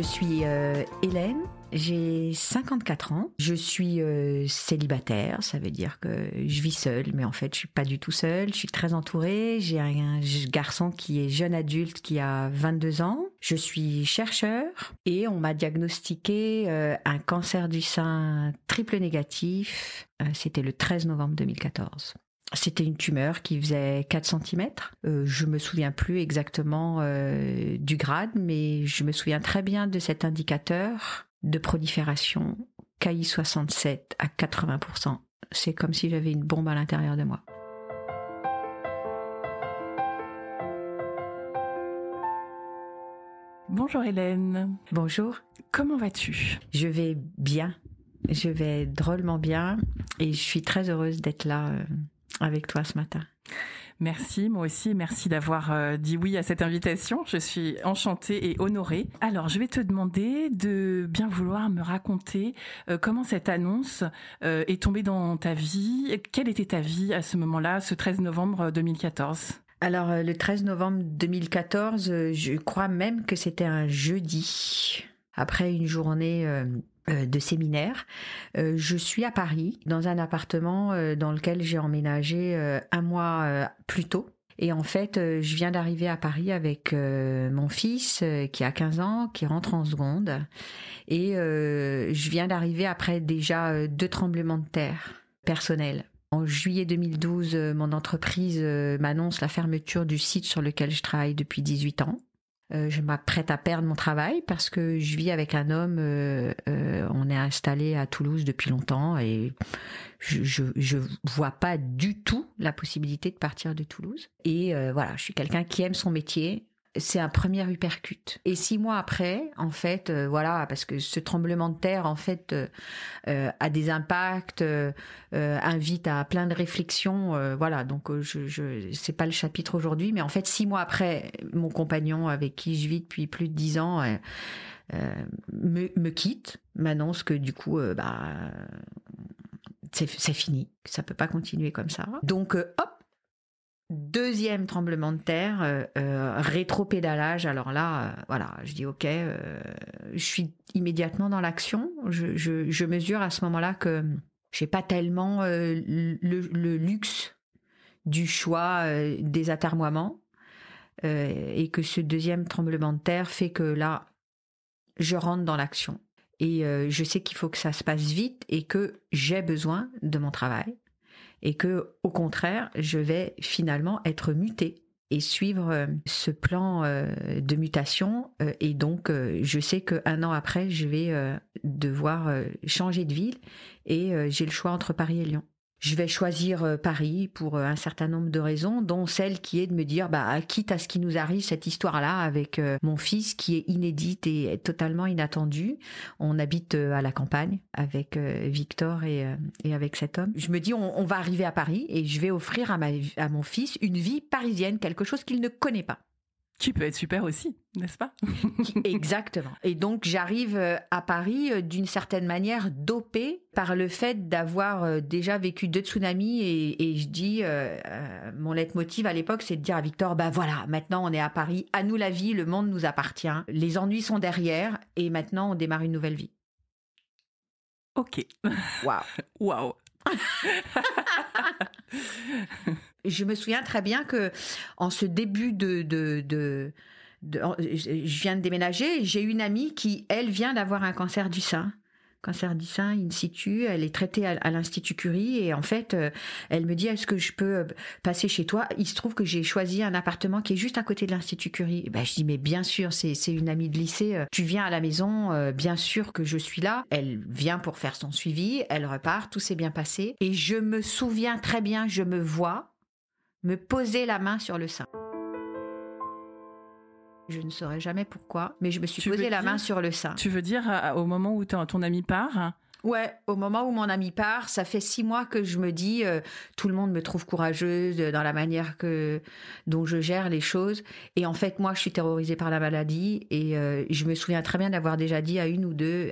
Je suis euh, Hélène, j'ai 54 ans, je suis euh, célibataire, ça veut dire que je vis seule, mais en fait je suis pas du tout seule, je suis très entourée, j'ai un garçon qui est jeune adulte qui a 22 ans, je suis chercheur et on m'a diagnostiqué euh, un cancer du sein triple négatif, c'était le 13 novembre 2014. C'était une tumeur qui faisait 4 cm. Euh, je me souviens plus exactement euh, du grade, mais je me souviens très bien de cet indicateur de prolifération KI67 à 80%. C'est comme si j'avais une bombe à l'intérieur de moi. Bonjour Hélène. Bonjour. Comment vas-tu? Je vais bien. Je vais drôlement bien et je suis très heureuse d'être là euh, avec toi ce matin. Merci, moi aussi, merci d'avoir euh, dit oui à cette invitation. Je suis enchantée et honorée. Alors, je vais te demander de bien vouloir me raconter euh, comment cette annonce euh, est tombée dans ta vie. Quelle était ta vie à ce moment-là, ce 13 novembre 2014 alors le 13 novembre 2014, je crois même que c'était un jeudi, après une journée euh, de séminaire. Euh, je suis à Paris, dans un appartement euh, dans lequel j'ai emménagé un mois plus tôt. Et en fait, je viens d'arriver à Paris avec mon fils qui a 15 ans, qui rentre en seconde. Et je viens d'arriver après déjà deux tremblements de terre personnels. En juillet 2012, mon entreprise m'annonce la fermeture du site sur lequel je travaille depuis 18 ans. Euh, je m'apprête à perdre mon travail parce que je vis avec un homme. Euh, euh, on est installé à Toulouse depuis longtemps et je, je, je, vois pas du tout la possibilité de partir de Toulouse. Et voilà, je suis quelqu'un qui aime son métier c'est un premier hypercute. Et six mois après, en fait, euh, voilà, parce que ce tremblement de terre, en fait, euh, euh, a des impacts, invite à plein de réflexions, voilà. Donc, je, je c'est pas le chapitre aujourd'hui, mais en fait, six mois après, mon compagnon avec qui je vis depuis plus de dix ans me, quitte, m'annonce que du coup, bah, c'est fini, ça peut pas continuer comme ça. Donc, hop Deuxième tremblement de terre, euh, euh, rétro-pédalage. Alors là, euh, voilà, je dis ok, je suis immédiatement dans l'action. Je, mesure à ce moment-là que j'ai pas tellement le, luxe du choix des atermoiements et que ce deuxième tremblement de terre fait que là, je rentre dans l'action. Et je sais qu'il faut que ça se passe vite et que j'ai besoin de mon travail et que au contraire, je vais finalement être mutée et suivre euh, ce plan euh, de mutation euh, et donc je sais qu'un an après je vais devoir changer de ville et j'ai le choix entre Paris et Lyon je vais choisir euh, Paris pour euh, un certain nombre de raisons, dont celle qui est de me dire, bah, quitte à ce qui nous arrive, cette histoire-là avec euh, mon fils qui est inédite et totalement inattendue. On habite à la campagne avec Victor et, avec cet homme. Je me dis, on, va arriver à Paris et je vais offrir à mon fils une vie parisienne, quelque chose qu'il ne connaît pas qui peut être super aussi, n'est-ce pas? Exactement. Et donc j'arrive euh, à Paris euh, d'une certaine manière dopée par le fait d'avoir euh, déjà vécu deux tsunamis et, je dis mon leitmotiv à l'époque c'est de dire à Victor bah voilà maintenant on est à Paris, à nous la vie, le monde nous appartient, les ennuis sont derrière et maintenant on démarre une nouvelle vie. Ok. Waouh. Waouh. je me souviens très bien que en ce début de, je viens de déménager, j'ai une amie qui, elle, vient d'avoir un cancer du sein cancer du sein in situ. Elle est traitée à, l'Institut Curie et en fait, euh, elle me dit est-ce que je peux euh, passer chez toi? Il se trouve que j'ai choisi un appartement qui est juste à côté de l'Institut Curie. ben, je dis mais bien sûr, c'est une amie de lycée. Euh, tu viens à la maison, bien sûr que je suis là. Elle vient pour faire son suivi, elle repart, tout s'est bien passé et je me souviens très bien, je me vois me poser la main sur le sein. Je ne saurais jamais pourquoi, mais je me suis posé la main sur le sein. Tu veux dire au moment où ton ami part Ouais, au moment où mon ami part, ça fait six mois que je me dis, euh, tout le monde me trouve courageuse dans la manière que dont je gère les choses. Et en fait, moi, je suis terrorisée par la maladie. Et euh, je me souviens très bien d'avoir déjà dit à une ou deux,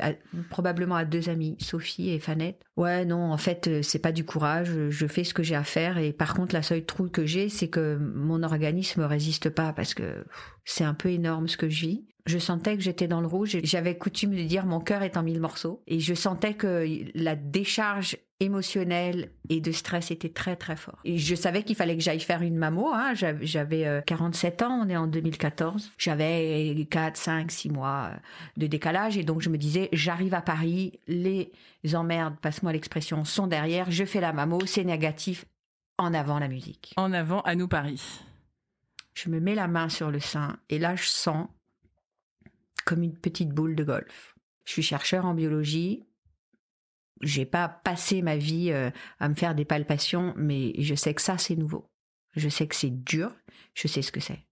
probablement à deux amies, Sophie et Fanette, ouais, non, en fait, euh, c'est pas du courage. Je fais ce que j'ai à faire. Et par contre, la seule trou que j'ai, c'est que mon organisme résiste pas parce que c'est un peu énorme ce que je vis. Je sentais que j'étais dans le rouge. J'avais coutume de dire mon cœur est en mille morceaux. Et je sentais que la décharge émotionnelle et de stress était très très fort. Et je savais qu'il fallait que j'aille faire une mammo. Hein. J'avais 47 euh, ans, on est en 2014. J'avais 4, 5, 6 mois de décalage. Et donc je me disais, j'arrive à Paris, les emmerdes, passe-moi l'expression, sont derrière. Je fais la mammo, c'est négatif. En avant la musique. En avant à nous Paris. Je me mets la main sur le sein et là je sens comme une petite boule de golf. Je suis chercheur en biologie. J'ai pas passé ma vie euh, à me faire des palpations, mais je sais que ça c'est nouveau. Je sais que c'est dur. Je sais ce que c'est.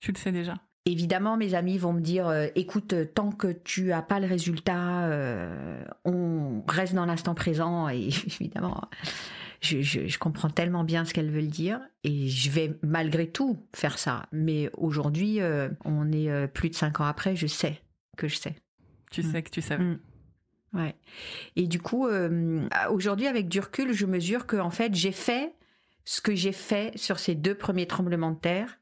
Tu le sais déjà. Évidemment, mes amis vont me dire euh, écoute, tant que tu as pas le résultat, euh, on reste dans l'instant présent. Et évidemment, je, comprends tellement bien ce qu'elles veulent dire et je vais malgré tout faire ça. Mais aujourd'hui, euh, on est euh, plus de cinq ans après, je sais que je sais. Tu sais que tu savais. Mm. Ouais. Et du coup, euh, aujourd'hui, avec du recul, je mesure que en fait, j'ai fait ce que j'ai fait sur ces deux premiers tremblements de terre.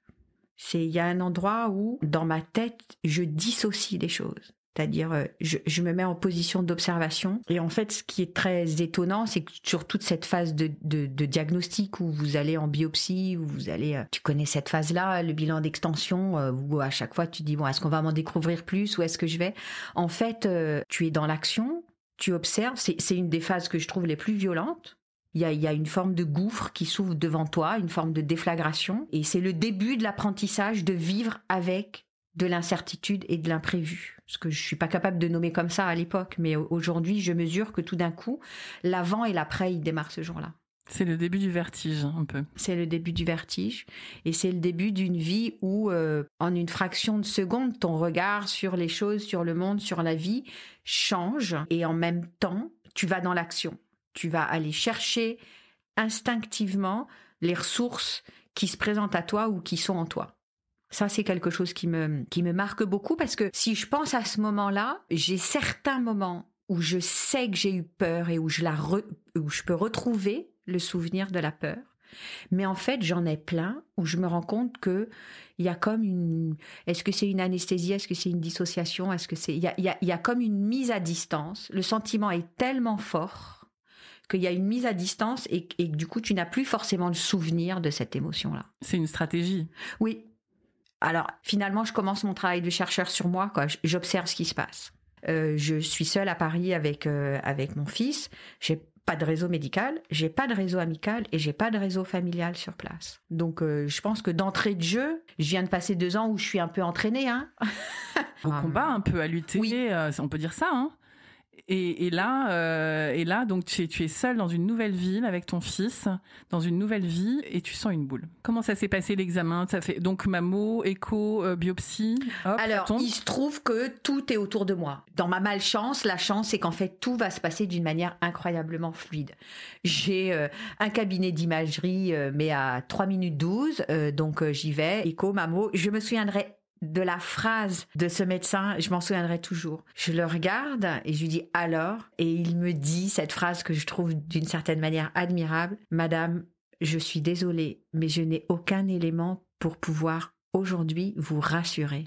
C'est il y a un endroit où, dans ma tête, je dissocie des choses. C'est-à-dire, euh, je, me mets en position d'observation. Et en fait, ce qui est très étonnant, c'est que sur toute cette phase de, diagnostic où vous allez en biopsie, où vous allez, euh, tu connais cette phase-là, le bilan d'extension, euh, où à chaque fois tu dis bon, est-ce qu'on va m'en découvrir plus, ou est-ce que je vais? En fait, tu es dans l'action, tu observes. C'est une des phases que je trouve les plus violentes. Il y, a, il y a, une forme de gouffre qui s'ouvre devant toi, une forme de déflagration. Et c'est le début de l'apprentissage de vivre avec de l'incertitude et de l'imprévu. Ce que je suis pas capable de nommer comme ça à l'époque, mais aujourd'hui, je mesure que tout d'un coup, l'avant et l'après, il démarrent ce jour-là. C'est le début du vertige, un peu. C'est le début du vertige. Et c'est le début d'une vie où, euh, en une fraction de seconde, ton regard sur les choses, sur le monde, sur la vie change. Et en même temps, tu vas dans l'action. Tu vas aller chercher instinctivement les ressources qui se présentent à toi ou qui sont en toi. Ça, c'est quelque chose qui me, qui me marque beaucoup parce que si je pense à ce moment-là, j'ai certains moments où je sais que j'ai eu peur et où je, la où je peux retrouver le souvenir de la peur. Mais en fait, j'en ai plein où je me rends compte que il y a comme une. Est-ce que c'est une anesthésie Est-ce que c'est une dissociation Est-ce que c'est il y a, y, a, y a comme une mise à distance. Le sentiment est tellement fort qu'il y a une mise à distance et, et du coup, tu n'as plus forcément le souvenir de cette émotion-là. C'est une stratégie. Oui, alors finalement, je commence mon travail de chercheur sur moi. J'observe ce qui se passe. Euh, je suis seule à Paris avec euh, avec mon fils. J'ai pas de réseau médical, j'ai pas de réseau amical et j'ai pas de réseau familial sur place. Donc euh, je pense que d'entrée de jeu, je viens de passer deux ans où je suis un peu entraînée. Hein. Au combat, un peu à lutter, oui. on peut dire ça. Hein et, là, euh, et là, donc tu es, tu es seule dans une nouvelle ville avec ton fils, dans une nouvelle vie, et tu sens une boule. Comment ça s'est passé l'examen? Ça fait donc mammo, écho, euh, biopsie. Alors, il se trouve que tout est autour de moi. Dans ma malchance, la chance, c'est qu'en fait tout va se passer d'une manière incroyablement fluide. J'ai euh, un cabinet d'imagerie, mais à 3 minutes 12, donc j'y vais, écho, mammo. Je me souviendrai de la phrase de ce médecin, je m'en souviendrai toujours. Je le regarde et je lui dis alors, et il me dit cette phrase que je trouve d'une certaine manière admirable, Madame, je suis désolée, mais je n'ai aucun élément pour pouvoir aujourd'hui vous rassurer.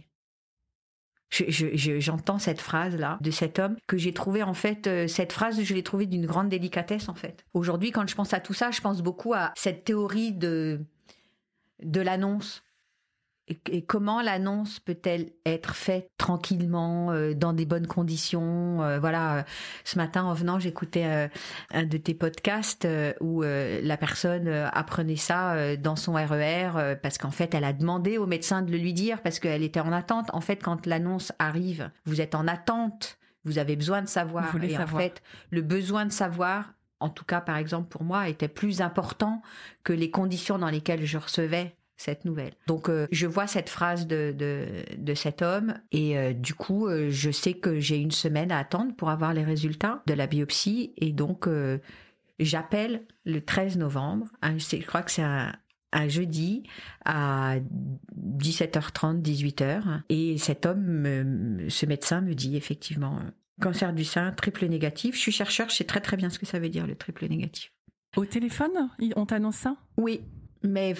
J'entends cette phrase-là de cet homme que j'ai trouvé en fait, euh, cette phrase, je l'ai trouvée d'une grande délicatesse en fait. Aujourd'hui, quand je pense à tout ça, je pense beaucoup à cette théorie de, de l'annonce et, comment l'annonce peut-elle être faite tranquillement, euh, dans des bonnes conditions euh, Voilà, ce matin en venant, j'écoutais euh, un de tes podcasts où la personne apprenait ça dans son RER parce qu'en fait, elle a demandé au médecin de le lui dire parce qu'elle était en attente. En fait, quand l'annonce arrive, vous êtes en attente, vous avez besoin de savoir. et en fait, le besoin de savoir en tout cas par exemple pour moi, était plus important que les conditions dans lesquelles je recevais cette nouvelle. Donc euh, je vois cette phrase de, de, cet homme et euh, du coup euh, je sais que j'ai une semaine à attendre pour avoir les résultats de la biopsie et donc j'appelle le 13 novembre, je crois que c'est un, jeudi à 17h30, 18h et cet homme, ce médecin me dit effectivement cancer du sein, triple négatif. Je suis chercheur, je sais très très bien ce que ça veut dire le triple négatif. Au téléphone, on t'annonce ça? Oui, mais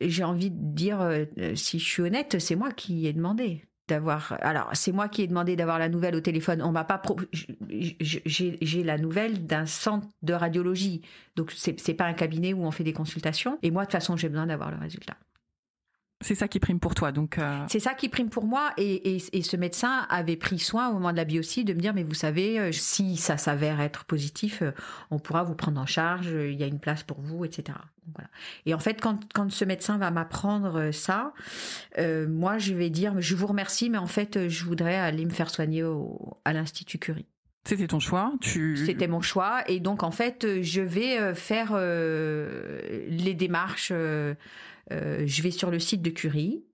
j'ai envie de dire, euh, si je suis honnête, c'est moi qui ai demandé d'avoir. Alors, c'est moi qui ai demandé d'avoir la nouvelle au téléphone. On m'a pas. J'ai la nouvelle d'un centre de radiologie, donc c'est pas un cabinet où on fait des consultations. Et moi, de toute façon, j'ai besoin d'avoir le résultat. C'est ça qui prime pour toi, donc. Euh, c'est ça qui prime pour moi, et, ce médecin avait pris soin au moment de la biopsie de me dire, mais vous savez, euh, si ça s'avère être positif, euh, on pourra vous prendre en charge, il y a une place pour vous, etc. voilà. Et en fait, quand, quand ce médecin va m'apprendre ça, moi, je vais dire, je vous remercie, mais en fait, je voudrais aller me faire soigner au, à l'institut Curie. C'était ton choix. Tu... C'était mon choix, et donc en fait, je vais faire les démarches je vais sur le site de Curie.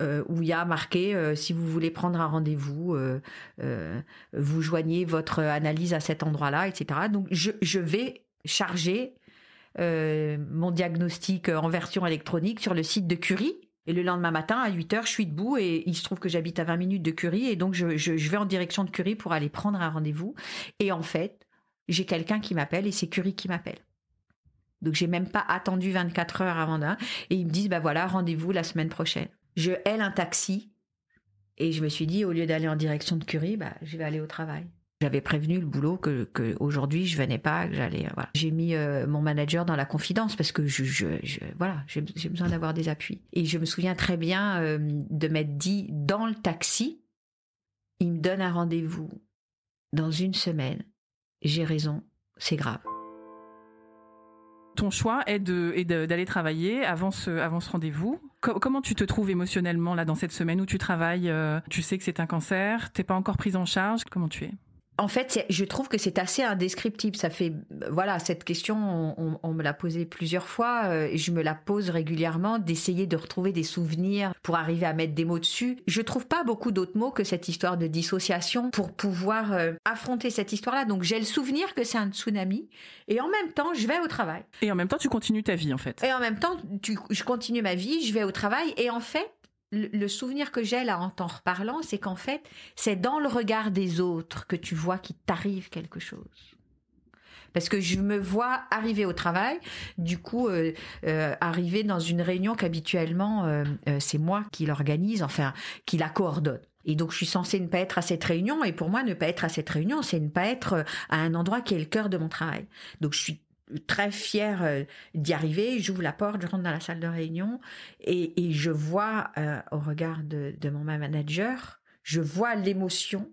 Euh, où il y a marqué euh, si vous voulez prendre un rendez-vous, vous joignez votre analyse à cet endroit-là, etc. Donc je, vais charger mon diagnostic en version électronique sur le site de Curie. Et le lendemain matin, à 8 heures, je suis debout et il se trouve que j'habite à 20 minutes de Curie et donc je, je vais en direction de Curie pour aller prendre un rendez-vous. Et en fait, j'ai quelqu'un qui m'appelle et c'est Curie qui m'appelle. Donc j'ai même pas attendu 24 heures avant d'un. Et ils me disent, bah voilà, rendez-vous la semaine prochaine. Je hèle un taxi. Et je me suis dit, au lieu d'aller en direction de Curie, bah, je vais aller au travail. J'avais prévenu le boulot que, que aujourd'hui je venais pas, que j'allais. Voilà. J'ai mis euh, mon manager dans la confidence parce que je, voilà, j'ai besoin d'avoir des appuis. Et je me souviens très bien euh, de m'être dit dans le taxi, il me donne un rendez-vous dans une semaine. J'ai raison, c'est grave ton choix est d'aller travailler avant ce avant ce rendez-vous. comment tu te trouves émotionnellement là dans cette semaine où tu travailles euh, Tu sais que c'est un cancer, t'es pas encore prise en charge. Comment tu es? En fait, je trouve que c'est assez indescriptible. Ça fait, voilà, cette question, on, me l'a posée plusieurs fois euh, et je me la pose régulièrement d'essayer de retrouver des souvenirs pour arriver à mettre des mots dessus. Je trouve pas beaucoup d'autres mots que cette histoire de dissociation pour pouvoir euh, affronter cette histoire-là. Donc j'ai le souvenir que c'est un tsunami et en même temps, je vais au travail. Et en même temps, tu continues ta vie en fait. Et en même temps, je continue ma vie, je vais au travail et en fait, le souvenir que j'ai là en t'en reparlant, c'est qu'en fait, c'est dans le regard des autres que tu vois qu'il t'arrive quelque chose. Parce que je me vois arriver au travail, du coup, euh, euh, arriver dans une réunion qu'habituellement, euh, c'est moi qui l'organise, enfin, qui la coordonne. Et donc, je suis censée ne pas être à cette réunion. Et pour moi, ne pas être à cette réunion, c'est ne pas être à un endroit qui est le cœur de mon travail. Donc, je suis très fière euh, d'y arriver. J'ouvre la porte, je rentre dans la salle de réunion et, je vois euh, au regard de, mon manager, je vois l'émotion,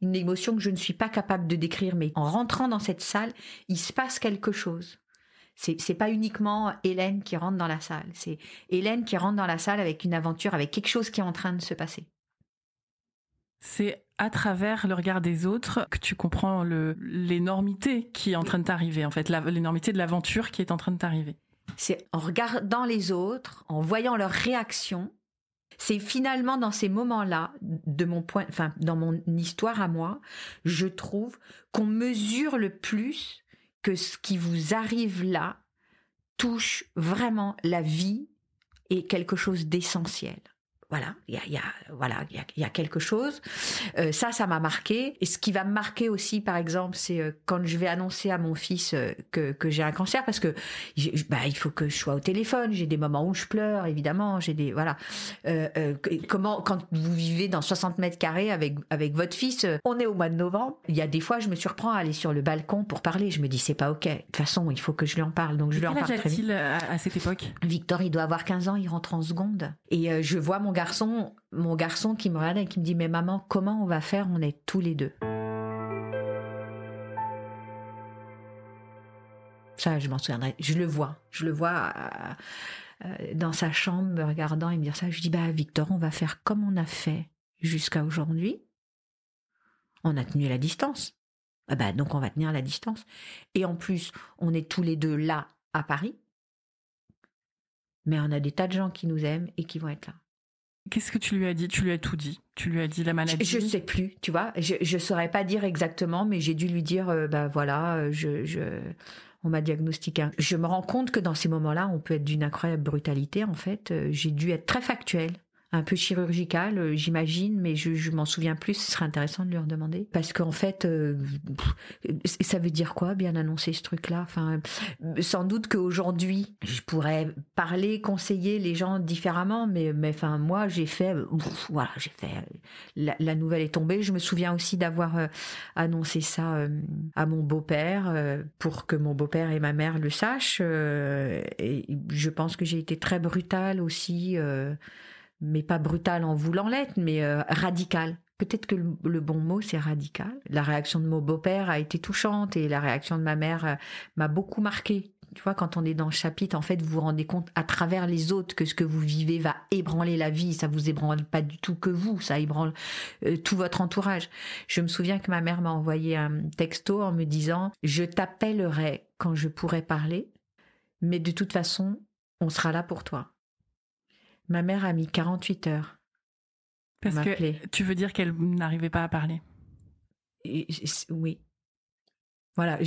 une émotion que je ne suis pas capable de décrire, mais en rentrant dans cette salle, il se passe quelque chose. C'est, c'est pas uniquement Hélène qui rentre dans la salle, c'est Hélène qui rentre dans la salle avec une aventure, avec quelque chose qui est en train de se passer. C'est à travers le regard des autres que tu comprends l'énormité qui est en train de t'arriver, en fait, l'énormité de l'aventure qui est en train de t'arriver. C'est en regardant les autres, en voyant leurs réactions, c'est finalement dans ces moments-là, de mon point, enfin, dans mon histoire à moi, je trouve qu'on mesure le plus que ce qui vous arrive là touche vraiment la vie et quelque chose d'essentiel voilà, il y a, y a, voilà, il y a, y a, quelque chose. Euh, ça, ça m'a marqué. Et ce qui va me marquer aussi, par exemple, c'est euh, quand je vais annoncer à mon fils euh, que, que j'ai un cancer, parce que bah, il faut que je sois au téléphone. J'ai des moments où je pleure, évidemment. J'ai des voilà. Euh, euh, comment, quand vous vivez dans 60 mètres carrés avec avec votre fils, on est au mois de novembre. Il y a des fois, je me surprends à aller sur le balcon pour parler. Je me dis, c'est pas ok. De toute façon, il faut que je lui en parle. Donc je lui en parle très vite. À, à cette époque? Victor, il doit avoir 15 ans. Il rentre en seconde. Et je vois mon garçon, mon garçon qui me regarde et qui me dit mais maman comment on va faire? On est tous les deux. Ça, je m'en souviendrai. Je le vois, je le vois euh, euh, dans sa chambre me regardant et me dire ça. Je dis bah Victor, on va faire comme on a fait jusqu'à aujourd'hui. On a tenu la distance. Ah bah donc on va tenir la distance. Et en plus, on est tous les deux là à Paris. Mais on a des tas de gens qui nous aiment et qui vont être là. Qu'est-ce que tu lui as dit? Tu lui as tout dit? Tu lui as dit la maladie? Je, ne sais plus, tu vois. Je, je saurais pas dire exactement, mais j'ai dû lui dire, euh, bah voilà, euh, je, je on m'a diagnostiqué. Je me rends compte que dans ces moments-là, on peut être d'une incroyable brutalité. En fait, euh, j'ai dû être très factuelle un peu chirurgical, euh, j'imagine, mais je, m'en souviens plus. Ce serait intéressant de lui redemander. Parce qu'en fait, euh, ça veut dire quoi, bien annoncer ce truc-là? Enfin, sans doute qu'aujourd'hui, je pourrais parler, conseiller les gens différemment, mais, mais enfin, moi, j'ai fait, voilà, j'ai fait. La, nouvelle est tombée. Je me souviens aussi d'avoir euh, annoncé ça à mon beau-père pour que mon beau-père et ma mère le sachent. et je pense que j'ai été très brutale aussi mais pas brutal en voulant l'être, mais euh, radical. Peut-être que le, bon mot, c'est radical. La réaction de mon beau-père a été touchante et la réaction de ma mère euh, m'a beaucoup marqué. Tu vois, quand on est dans le chapitre, en fait, vous vous rendez compte à travers les autres que ce que vous vivez va ébranler la vie. Ça vous ébranle pas du tout que vous, ça ébranle euh, tout votre entourage. Je me souviens que ma mère m'a envoyé un texto en me disant Je t'appellerai quand je pourrai parler, mais de toute façon, on sera là pour toi. Ma mère a mis 48 heures. Parce que tu veux dire qu'elle n'arrivait pas à parler Oui. Voilà,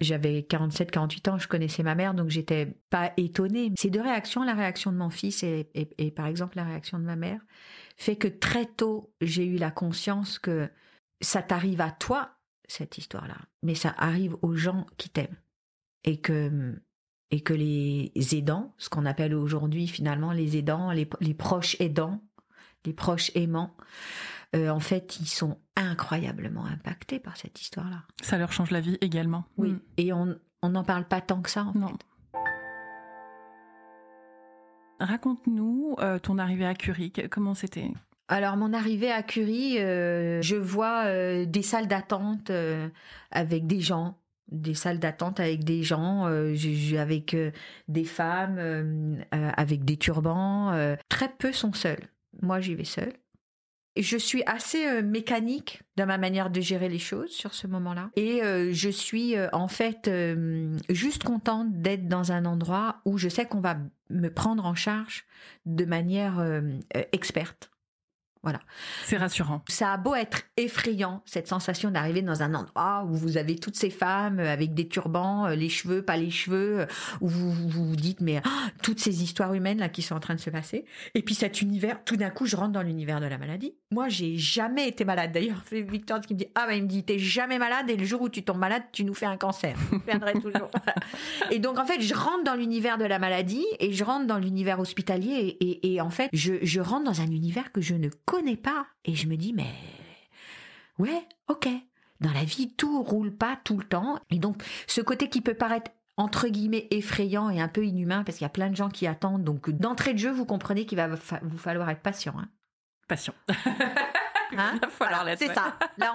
j'avais 47, 48 ans, je connaissais ma mère, donc j'étais pas étonnée. Ces deux réactions, la réaction de mon fils et, et, par exemple la réaction de ma mère, fait que très tôt, j'ai eu la conscience que ça t'arrive à toi, cette histoire-là, mais ça arrive aux gens qui t'aiment. Et que et que les aidants, ce qu'on appelle aujourd'hui finalement les aidants, les, proches aidants, les proches aimants, euh, en fait, ils sont incroyablement impactés par cette histoire-là. Ça leur change la vie également. Oui, mm. et on n'en parle pas tant que ça en non. fait. Raconte-nous euh, ton arrivée à Curie, comment c'était? Alors mon arrivée à Curie, euh, je vois des salles d'attente avec des gens des salles d'attente avec des gens, euh, avec euh, des femmes, euh, avec des turbans. très peu sont seuls. Moi, j'y vais seule. Je suis assez mécanique dans ma manière de gérer les choses sur ce moment-là. Et je suis en fait juste contente d'être dans un endroit où je sais qu'on va me prendre en charge de manière experte. Voilà. C'est rassurant. Ça a beau être effrayant, cette sensation d'arriver dans un endroit où vous avez toutes ces femmes avec des turbans, euh, les cheveux, pas les cheveux, euh, où vous vous, dites, mais ah, toutes ces histoires humaines là qui sont en train de se passer. Et puis cet univers, tout d'un coup, je rentre dans l'univers de la maladie. Moi, j'ai jamais été malade. D'ailleurs, c'est Victor qui me dit, ah bah il me dit, t'es jamais malade et le jour où tu tombes malade, tu nous fais un cancer. Je toujours. et donc en fait, je rentre dans l'univers de la maladie et je rentre dans l'univers hospitalier et, et, en fait, je, je rentre dans un univers que je ne connais pas. Et je me dis, mais ouais, ok. Dans la vie, tout roule pas tout le temps. Et donc, ce côté qui peut paraître entre guillemets effrayant et un peu inhumain parce qu'il y a plein de gens qui attendent. Donc, d'entrée de jeu, vous comprenez qu'il va vous falloir être patient. Hein. Patient. Hein c'est ça. Là,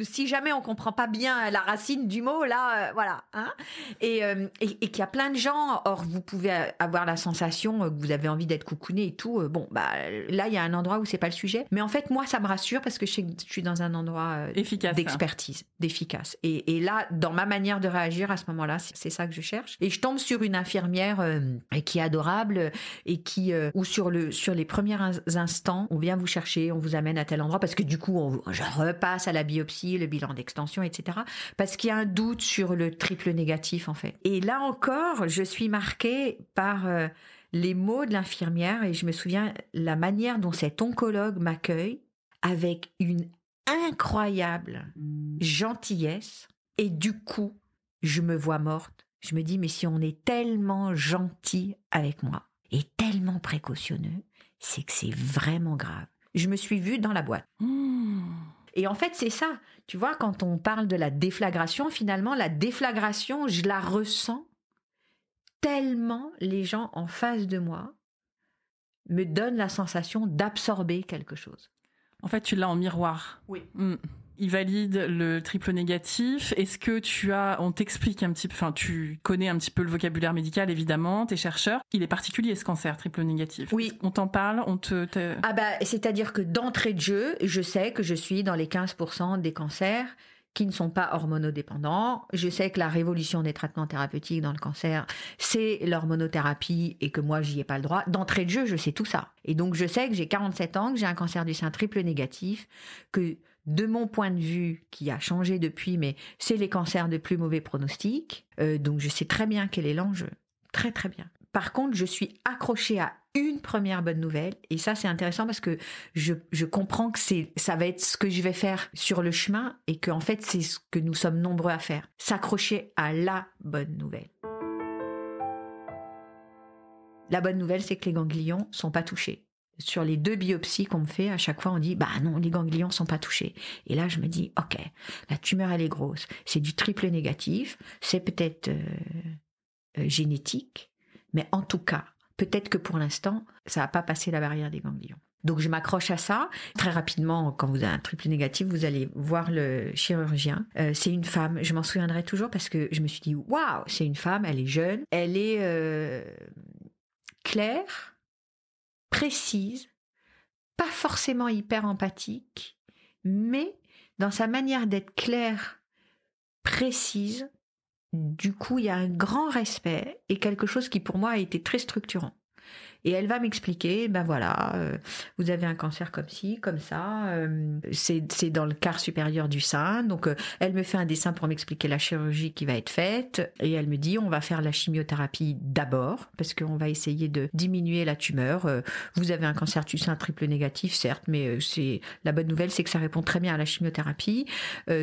si jamais on comprend pas bien la racine du mot, là, euh, voilà. Hein et, euh, et, et qu'il y a plein de gens, or vous pouvez avoir la sensation que vous avez envie d'être coucouné et tout. Euh, bon, bah là, il y a un endroit où c'est pas le sujet. Mais en fait, moi, ça me rassure parce que je, suis dans un endroit efficace, d'expertise, d'efficace. Et, et, là, dans ma manière de réagir à ce moment-là, c'est ça que je cherche. Et je tombe sur une infirmière qui est adorable et qui, ou sur le sur les premiers instants, on vient vous chercher, on vous amène à tel endroit parce que du coup, on, je repasse à la biopsie, le bilan d'extension, etc. Parce qu'il y a un doute sur le triple négatif en fait. Et là encore, je suis marquée par euh, les mots de l'infirmière et je me souviens la manière dont cet oncologue m'accueille avec une incroyable gentillesse et du coup, je me vois morte. Je me dis mais si on est tellement gentil avec moi et tellement précautionneux, c'est que c'est vraiment grave je me suis vue dans la boîte. Hmm. Et en fait, c'est ça. Tu vois, quand on parle de la déflagration, finalement, la déflagration, je la ressens tellement les gens en face de moi me donnent la sensation d'absorber quelque chose. En fait, tu l'as en miroir. Oui. Hmm il valide le triple négatif. Est-ce que tu as, on t'explique un petit peu, enfin, tu connais un petit peu le vocabulaire médical, évidemment, t'es chercheur. Il est particulier ce cancer triple négatif. Oui. On t'en parle, on te, Ah bah, c'est-à-dire que d'entrée de jeu, je sais que je suis dans les 15% des cancers qui ne sont pas hormonodépendants. Je sais que la révolution des traitements thérapeutiques dans le cancer, c'est l'hormonothérapie et que moi, j'y ai pas le droit. D'entrée de jeu, je sais tout ça. Et donc, je sais que j'ai 47 ans, que j'ai un cancer du sein triple négatif, que de mon point de vue, qui a changé depuis, mais c'est les cancers de plus mauvais pronostic. Euh, donc, je sais très bien quel est l'enjeu. Très, très bien. Par contre, je suis accrochée à une première bonne nouvelle. Et ça, c'est intéressant parce que je, je comprends que c'est, ça va être ce que je vais faire sur le chemin et que, en fait, c'est ce que nous sommes nombreux à faire. S'accrocher à la bonne nouvelle. La bonne nouvelle, c'est que les ganglions sont pas touchés. Sur les deux biopsies qu'on me fait, à chaque fois, on dit, bah non, les ganglions sont pas touchés. Et là, je me dis, ok, la tumeur, elle est grosse. C'est du triple négatif. C'est peut-être euh, euh, génétique. Mais en tout cas, peut-être que pour l'instant, ça n'a pas passé la barrière des ganglions. Donc je m'accroche à ça. Très rapidement, quand vous avez un triple négatif, vous allez voir le chirurgien. Euh, c'est une femme, je m'en souviendrai toujours parce que je me suis dit, waouh, c'est une femme, elle est jeune, elle est claire, précise, pas forcément hyper empathique, mais dans sa manière d'être claire, précise, du coup, il y a un grand respect et quelque chose qui pour moi a été très structurant. Et elle va m'expliquer, ben voilà, euh, vous avez un cancer comme ci, comme ça, euh, c'est dans le quart supérieur du sein. Donc euh, elle me fait un dessin pour m'expliquer la chirurgie qui va être faite. Et elle me dit, on va faire la chimiothérapie d'abord, parce qu'on va essayer de diminuer la tumeur. vous avez un cancer du sein triple négatif, certes, mais c'est la bonne nouvelle, c'est que ça répond très bien à la chimiothérapie.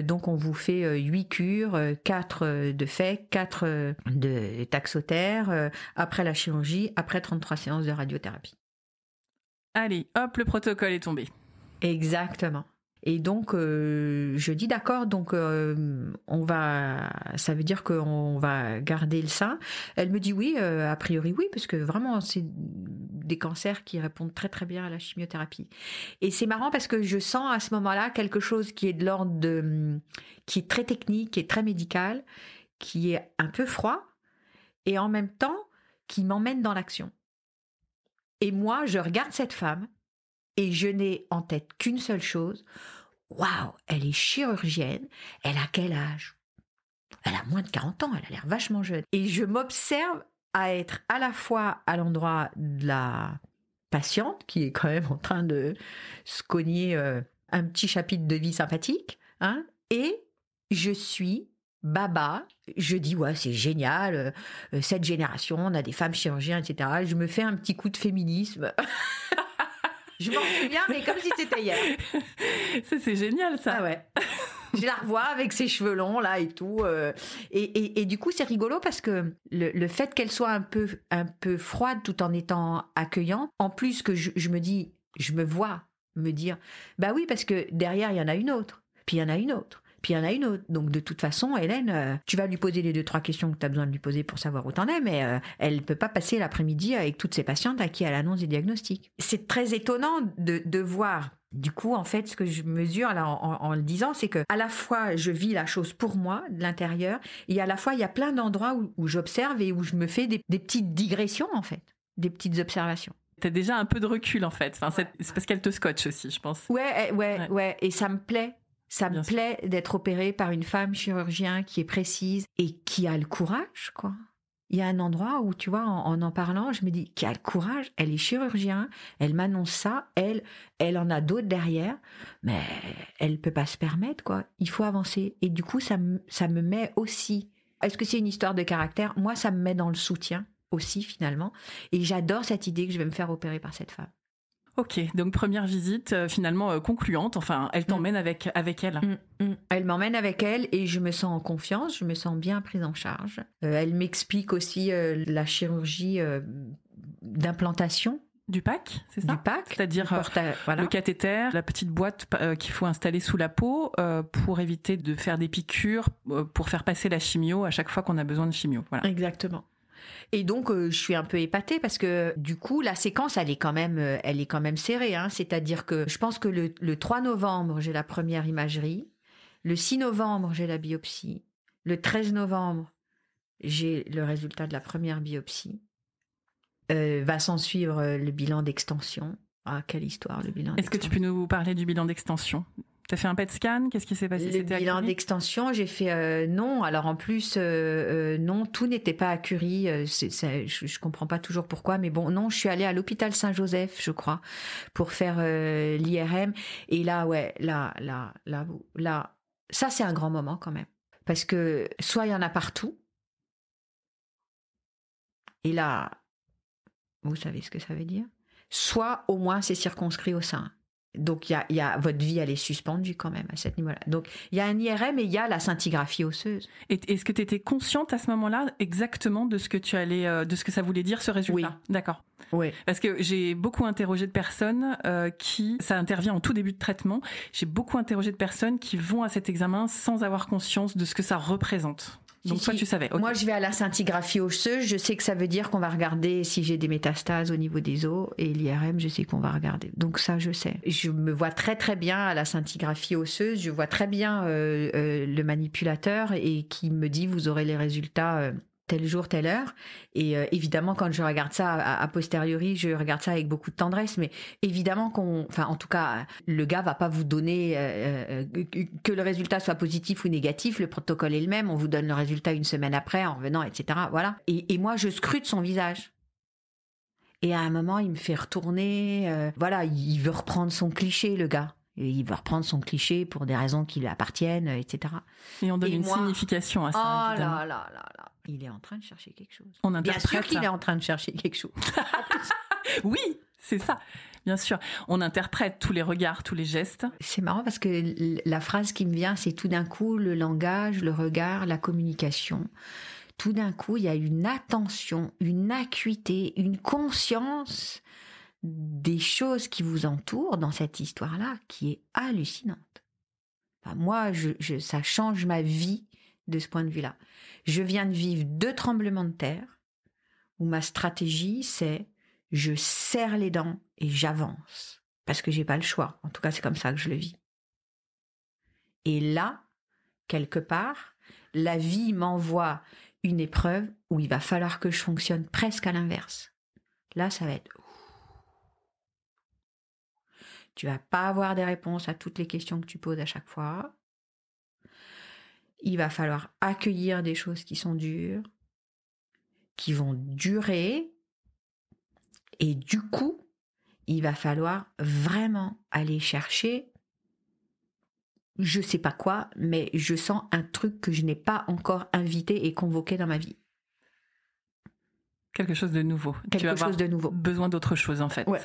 donc on vous fait 8 cures, 4 de fait, 4 de taxotère, après la chirurgie, après 33 séances de radiothérapie. Allez, hop, le protocole est tombé. Exactement. Et donc, euh, je dis d'accord, donc euh, on va, ça veut dire qu'on va garder le sein. Elle me dit oui, euh, a priori oui, parce que vraiment, c'est des cancers qui répondent très très bien à la chimiothérapie. Et c'est marrant parce que je sens à ce moment-là quelque chose qui est de l'ordre de, qui est très technique, qui est très médical, qui est un peu froid, et en même temps qui m'emmène dans l'action. Et moi, je regarde cette femme et je n'ai en tête qu'une seule chose. Waouh, elle est chirurgienne. Elle a quel âge? Elle a moins de 40 ans, elle a l'air vachement jeune. Et je m'observe à être à la fois à l'endroit de la patiente, qui est quand même en train de se cogner euh, un petit chapitre de vie sympathique, hein, et je suis Baba, je dis ouais c'est génial, euh, cette génération, on a des femmes chirurgiens, etc. Je me fais un petit coup de féminisme. je m'en souviens, mais comme si c'était hier. Ça c'est génial ça. Ah ouais. je la revois avec ses cheveux longs là et tout. Euh, et, du coup c'est rigolo parce que le, fait qu'elle soit un peu un peu froide tout en étant accueillante, en plus que je, je me dis, je me vois me dire, bah oui parce que derrière il y en a une autre, puis il y en a une autre puis il y en a une autre. Donc de toute façon, Hélène, euh, tu vas lui poser les deux trois questions que tu as besoin de lui poser pour savoir où t'en es, mais euh, elle peut pas passer l'après-midi avec toutes ses patientes à qui elle annonce des diagnostics. C'est très étonnant de, de voir du coup, en fait, ce que je mesure là en, le disant, c'est que à la fois je vis la chose pour moi de l'intérieur, et à la fois il y a plein d'endroits où, j'observe et où je me fais des, petites digressions en fait, des petites observations. T'as déjà un peu de recul en fait. Enfin, c'est parce qu'elle te scotche aussi, je pense. Ouais, ouais, ouais, ouais, et ça me plaît ça me plaît d'être opérée par une femme chirurgien qui est précise et qui a le courage, quoi. Il y a un endroit où, tu vois, en en, parlant, je me dis, qui a le courage, elle est chirurgien, elle m'annonce ça, elle, elle en a d'autres derrière, mais elle peut pas se permettre, quoi. Il faut avancer. Et du coup, ça me, ça me met aussi, est-ce que c'est une histoire de caractère? Moi, ça me met dans le soutien aussi, finalement. Et j'adore cette idée que je vais me faire opérer par cette femme. Ok, donc première visite euh, finalement euh, concluante. Enfin, elle t'emmène mm. avec avec elle. Mm, mm. Elle m'emmène avec elle et je me sens en confiance. Je me sens bien prise en charge. Euh, elle m'explique aussi la chirurgie d'implantation du pack, c'est ça? Du pack, c'est-à-dire le cathéter, la petite boîte qu'il faut installer sous la peau pour éviter de faire des piqûres, pour faire passer la chimio à chaque fois qu'on a besoin de chimio. Voilà. Exactement. Et donc, euh, je suis un peu épatée parce que du coup, la séquence, elle est quand même, euh, elle est quand même serrée. Hein. C'est-à-dire que je pense que le, le 3 novembre, j'ai la première imagerie. Le 6 novembre, j'ai la biopsie. Le 13 novembre, j'ai le résultat de la première biopsie. Euh, va s'en suivre le bilan d'extension. Ah, quelle histoire, le bilan Est-ce que tu peux nous parler du bilan d'extension? T'as fait un PET scan? Qu'est-ce qui s'est passé? Le bilan d'extension, j'ai fait euh, non. Alors en plus, euh, non, tout n'était pas à Curie. je, je comprends pas toujours pourquoi, mais bon, non, je suis allée à l'hôpital Saint-Joseph, je crois, pour faire l'IRM. Et là, ouais, là, là, là, là, ça c'est un grand moment quand même, parce que soit il y en a partout, et là, vous savez ce que ça veut dire? Soit au moins c'est circonscrit au sein. Donc, il y a, votre vie, elle est suspendue quand même à ce niveau-là. Donc, il y a un IRM et il y a la scintigraphie osseuse. Et est-ce que tu étais consciente à ce moment-là exactement de ce que tu allais, euh, de ce que ça voulait dire ce résultat? Oui. D'accord. Oui. Parce que j'ai beaucoup interrogé de personnes euh, qui, ça intervient en tout début de traitement. J'ai beaucoup interrogé de personnes qui vont à cet examen sans avoir conscience de ce que ça représente. Donc toi, tu savais. Moi, je vais à la scintigraphie osseuse. Je sais que ça veut dire qu'on va regarder si j'ai des métastases au niveau des os. Et l'IRM, je sais qu'on va regarder. Donc ça, je sais. Je me vois très très bien à la scintigraphie osseuse. Je vois très bien euh, euh, le manipulateur et qui me dit vous aurez les résultats. Euh, tel jour, telle heure. Et euh, évidemment, quand je regarde ça a, posteriori, je regarde ça avec beaucoup de tendresse. Mais évidemment qu'on, enfin, en tout cas, le gars va pas vous donner euh, euh, que le résultat soit positif ou négatif. Le protocole est le même. On vous donne le résultat une semaine après en revenant, etc. Voilà. Et, et moi, je scrute son visage. Et à un moment, il me fait retourner. voilà, il veut reprendre son cliché, le gars. Et il veut reprendre son cliché pour des raisons qui lui appartiennent, etc. Et on donne une signification à ça. Oh là là là là il est en train de chercher quelque chose. On Bien sûr qu'il est en train de chercher quelque chose. oui, c'est ça. Bien sûr, on interprète tous les regards, tous les gestes. C'est marrant parce que la phrase qui me vient, c'est tout d'un coup le langage, le regard, la communication. Tout d'un coup, il y a une attention, une acuité, une conscience des choses qui vous entourent dans cette histoire-là qui est hallucinante. moi, je, ça change ma vie de ce point de vue-là. Je viens de vivre deux tremblements de terre où ma stratégie c'est je serre les dents et j'avance parce que j'ai pas le choix. En tout cas, c'est comme ça que je le vis. Et là, quelque part, la vie m'envoie une épreuve où il va falloir que je fonctionne presque à l'inverse. Là, ça va être tu vas pas avoir des réponses à toutes les questions que tu poses à chaque fois il va falloir accueillir des choses qui sont dures, qui vont durer, et du coup, il va falloir vraiment aller chercher, je sais pas quoi, mais je sens un truc que je n'ai pas encore invité et convoqué dans ma vie. Quelque chose de nouveau. Quelque chose de nouveau. Besoin d'autre chose en fait. Ouais.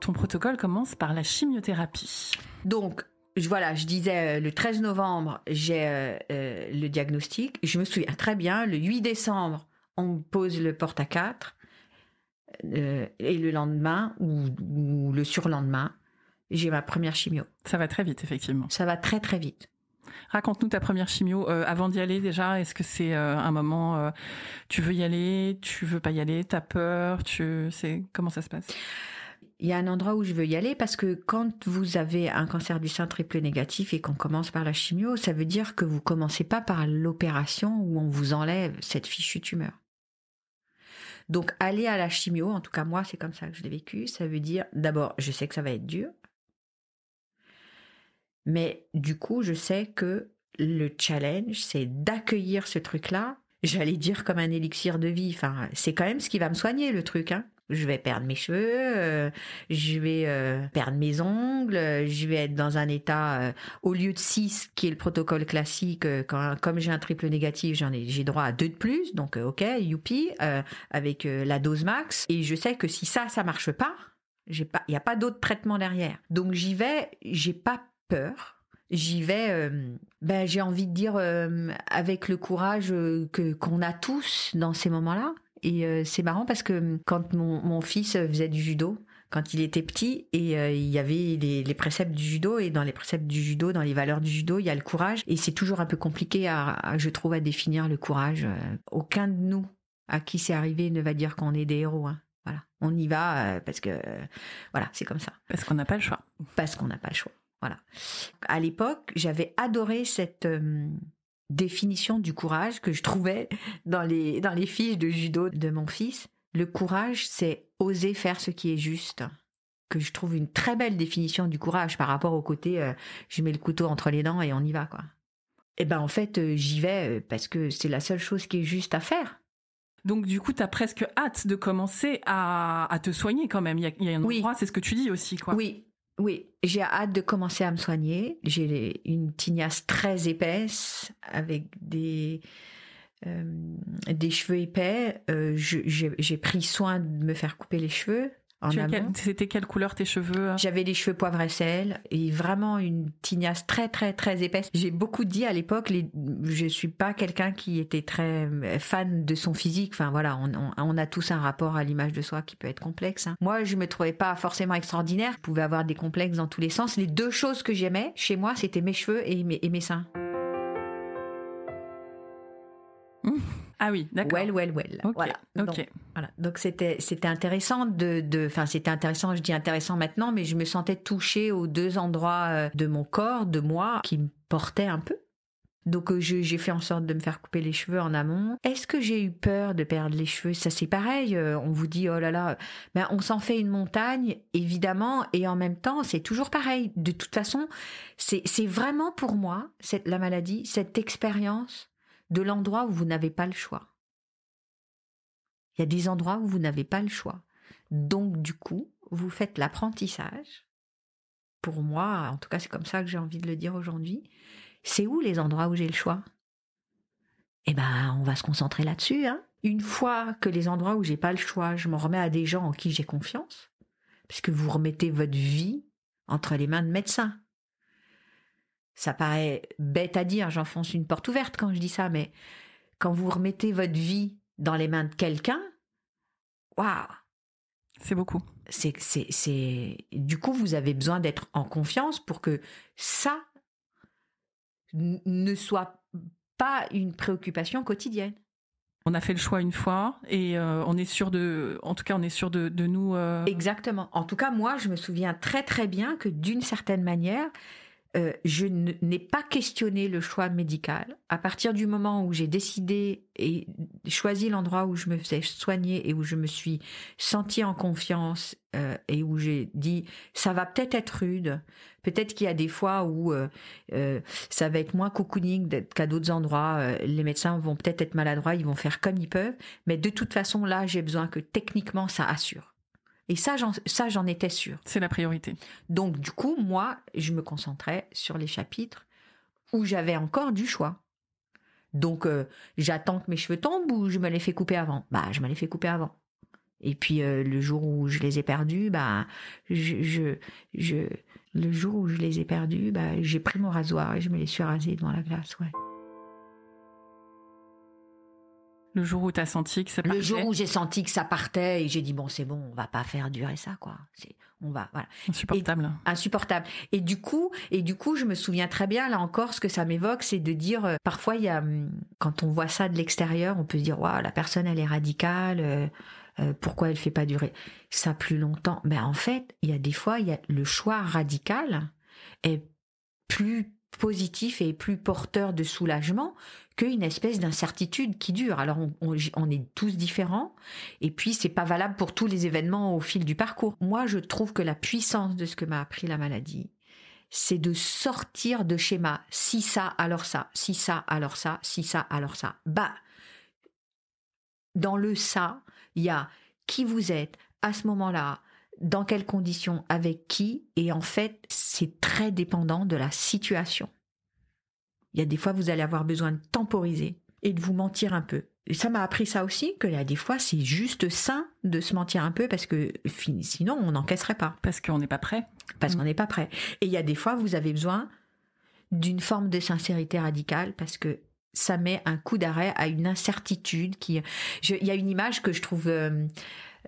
Ton protocole commence par la chimiothérapie. Donc, voilà, je disais euh, le 13 novembre, j'ai euh, euh, le diagnostic. Je me souviens très bien, le 8 décembre, on me pose le porte à 4. et le lendemain ou, le surlendemain, j'ai ma première chimio. Ça va très vite, effectivement. Ça va très très vite. Raconte-nous ta première chimio. avant d'y aller, déjà, est-ce que c'est un moment, tu veux y aller, tu veux pas y aller, t'as peur, tu, c'est comment ça se passe? Il y a un endroit où je veux y aller parce que quand vous avez un cancer du sein triple négatif et qu'on commence par la chimio, ça veut dire que vous commencez pas par l'opération où on vous enlève cette fichue tumeur. Donc aller à la chimio, en tout cas moi c'est comme ça que je l'ai vécu, ça veut dire d'abord je sais que ça va être dur, mais du coup je sais que le challenge c'est d'accueillir ce truc-là, j'allais dire comme un élixir de vie, enfin c'est quand même ce qui va me soigner le truc, hein je vais perdre mes cheveux, euh, je vais euh, perdre mes ongles, je vais être dans un état euh, au lieu de 6 qui est le protocole classique comme j'ai un triple négatif, j'en ai j'ai droit à deux de plus donc OK, youpi avec la dose max et je sais que si ça ça marche pas, j'ai pas il y a pas d'autre traitement derrière. Donc j'y vais, j'ai pas peur. J'y vais, ben j'ai envie de dire avec le courage que qu'on a tous dans ces moments-là. Et euh, c'est marrant parce que hum, quand mon, fils faisait du judo, quand il était petit, et euh, il y avait les, préceptes du judo, et dans les préceptes du judo, dans les valeurs du judo, il y a le courage, et c'est toujours un peu compliqué, à, je trouve, à définir le courage. Euh, aucun de nous à qui c'est arrivé ne va dire qu'on est des héros. Hein. Voilà, on y va parce que voilà, c'est comme ça. Parce qu'on n'a pas le choix. Parce qu'on n'a pas le choix. Voilà. À l'époque, j'avais adoré cette hum, définition du courage que je trouvais dans les, dans les fiches de judo de mon fils. Le courage, c'est oser faire ce qui est juste. que je trouve une très belle définition du courage par rapport au côté euh, je mets le couteau entre les dents et on y va quoi. Et ben en fait euh, j'y vais euh, parce que c'est la seule chose qui est juste à faire. Donc du coup, tu as presque hâte de commencer à, te soigner quand même. Il y a, un endroit, c'est ce que tu dis aussi, quoi. Oui, oui. J'ai hâte de commencer à me soigner. J'ai une tignasse très épaisse avec des des cheveux épais. j'ai pris soin de me faire couper les cheveux c'était quelle couleur tes cheveux hein J'avais les cheveux poivre et sel et vraiment une tignasse très très très épaisse. J'ai beaucoup dit à l'époque, les... je suis pas quelqu'un qui était très euh, fan de son physique. Enfin voilà, on, a tous un rapport à l'image de soi qui peut être complexe. Hein. Moi, je me trouvais pas forcément extraordinaire. Je pouvais avoir des complexes dans tous les sens. Les deux choses que j'aimais chez moi, c'était mes cheveux et mes, et mes seins. Mmh. Ah oui, d'accord. Well, well, well. Voilà. Donc, voilà. Donc c'était c'était intéressant de de enfin c'était intéressant. Je dis intéressant maintenant, mais je me sentais touchée aux deux endroits euh, de mon corps, de moi, qui me portaient un peu. Donc euh, j'ai fait en sorte de me faire couper les cheveux en amont. Est-ce que j'ai eu peur de perdre les cheveux? Ça c'est pareil. Euh, on vous dit oh là là, ben on s'en fait une montagne évidemment et en même temps c'est toujours pareil. De toute façon, c'est c'est vraiment pour moi cette la maladie, cette expérience de l'endroit où vous n'avez pas le choix. Il y a des endroits où vous n'avez pas le choix. Donc du coup, vous faites l'apprentissage. Pour moi, en tout cas c'est comme ça que j'ai envie de le dire aujourd'hui, c'est où les endroits où j'ai le choix? Eh ben, on va se concentrer là-dessus. Hein. Une fois que les endroits où j'ai pas le choix, je m'en remets à des gens en qui j'ai confiance, puisque vous remettez votre vie entre les mains de médecins. Ça paraît bête à dire, j'enfonce une porte ouverte quand je dis ça, mais quand vous remettez votre vie dans les mains de quelqu'un, waouh C'est beaucoup. C'est, c'est, c'est... Du coup, vous avez besoin d'être en confiance pour que ça ne soit pas une préoccupation quotidienne. On a fait le choix une fois et euh, on est sûr de, en tout cas, on est sûr de, de nous. Euh, Exactement. En tout cas, moi, je me souviens très très bien que d'une certaine manière, euh, je n'ai pas questionné le choix médical. À partir du moment où j'ai décidé et choisi l'endroit où je me faisais soigner et où je me suis sentie en confiance euh, et où j'ai dit ça va peut-être être rude, peut-être qu'il y a des fois où euh, ça va être moins cocooning qu'à d'autres endroits. les médecins vont peut-être être maladroits, ils vont faire comme ils peuvent, mais de toute façon là j'ai besoin que techniquement ça assure. Et ça, j'en étais sûre. C'est la priorité. Donc, du coup, moi, je me concentrais sur les chapitres où j'avais encore du choix. Donc, euh, j'attends que mes cheveux tombent ou je me les fais couper avant? Bah, je me les fais couper avant. Et puis, euh, le jour où je les ai perdus, bah, je, je, je, le jour où je les ai perdus, bah, j'ai pris mon rasoir et je me les suis rasés devant la glace, ouais. Le jour où tu as senti que ça partait. Le jour où j'ai senti que ça partait et j'ai dit bon c'est bon on va pas faire durer ça quoi. C'est on va voilà. Insupportable. insupportable. Et du coup et du coup je me souviens très bien là encore ce que ça m'évoque c'est de dire euh, parfois il y a hum, quand on voit ça de l'extérieur on peut se dire waouh la personne elle est radicale euh, euh, pourquoi elle fait pas durer ça plus longtemps? Mais ben, en fait il y a des fois il y a le choix radical est plus positif et plus porteur de soulagement qu'une espèce d'incertitude qui dure. Alors on, est tous différents et puis c'est pas valable pour tous les événements au fil du parcours. Moi je trouve que la puissance de ce que m'a appris la maladie, c'est de sortir de schéma. Si ça, alors ça. Si ça, alors ça. Si ça, alors ça. Bah, dans le ça, il y a qui vous êtes à ce moment-là, dans quelles conditions, avec qui, et en fait, c'est très dépendant de la situation. Il y a des fois, vous allez avoir besoin de temporiser et de vous mentir un peu. Et ça m'a appris ça aussi, que là, des fois, c'est juste sain de se mentir un peu parce que sinon, on n'encaisserait pas. Parce qu'on n'est pas prêt. Parce qu'on n'est pas prêt. Et il y a des fois, vous avez besoin d'une forme de sincérité radicale parce que ça met un coup d'arrêt à une incertitude qui. il y a une image que je trouve euh,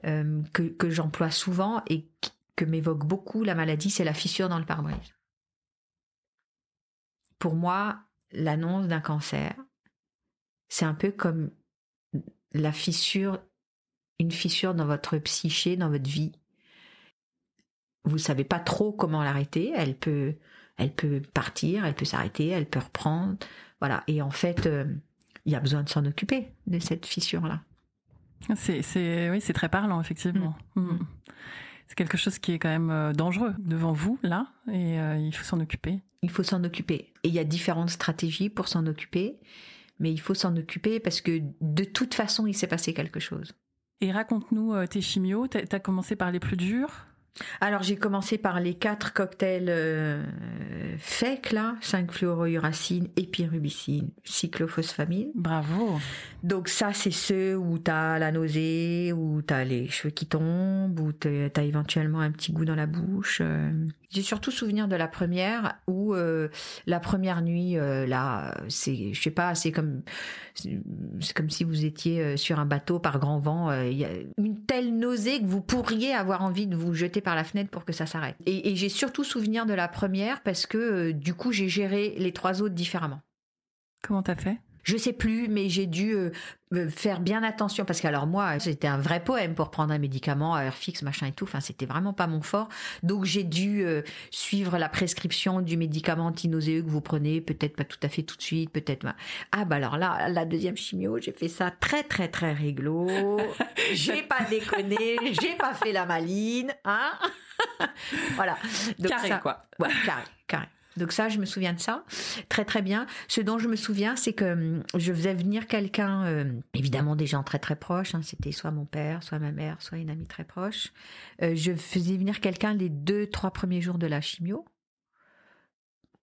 euh, que, j'emploie souvent et que m'évoque beaucoup la maladie, c'est la fissure dans le pare-brise. Pour moi, l'annonce d'un cancer, c'est un peu comme la fissure, une fissure dans votre psyché, dans votre vie. Vous savez pas trop comment l'arrêter. Elle peut, elle peut partir, elle peut s'arrêter, elle peut reprendre. Voilà. Et en fait, euh, il y a besoin de s'en occuper de cette fissure-là. C'est, oui, c'est très parlant, effectivement. Mm. Mm. C'est quelque chose qui est quand même dangereux devant vous, là, et il faut s'en occuper. Il faut s'en occuper. Et il y a différentes stratégies pour s'en occuper, mais il faut s'en occuper parce que de toute façon, il s'est passé quelque chose. Et raconte-nous tes chimios. Tu as commencé par les plus durs? Alors j'ai commencé par les quatre cocktails euh, FEC là, 5-fluorouracine, épirubicine, cyclophosphamine. Bravo. Donc ça c'est ceux où tu as la nausée, où tu as les cheveux qui tombent, où tu as éventuellement un petit goût dans la bouche. Euh. J'ai surtout souvenir de la première où euh, la première nuit euh, là, c'est je sais pas, c'est comme c'est comme si vous étiez sur un bateau par grand vent, il y a une telle nausée que vous pourriez avoir envie de vous jeter par la fenêtre pour que ça s'arrête. Et, et j'ai surtout souvenir de la première parce que du coup j'ai géré les trois autres différemment. Comment t'as fait? Je sais plus, mais j'ai dû euh, faire bien attention parce que alors moi, c'était un vrai poème pour prendre un médicament à heure fixe, machin et tout. Enfin, c'était vraiment pas mon fort. Donc j'ai dû euh, suivre la prescription du médicament antinauséeux que vous prenez, peut-être pas tout à fait tout de suite, peut-être. Ah bah alors là, la deuxième chimio, j'ai fait ça très très très réglo. j'ai pas déconné, j'ai pas fait la maline, hein. voilà. Donc carré quoi. Ouais, carré, carré. Donc ça, je me souviens de ça très très bien. Ce dont je me souviens, c'est que hum, je faisais venir quelqu'un, euh, évidemment des gens très très proches. Hein, C'était soit mon père, soit ma mère, soit une amie très proche. Euh, je faisais venir quelqu'un les deux trois premiers jours de la chimio.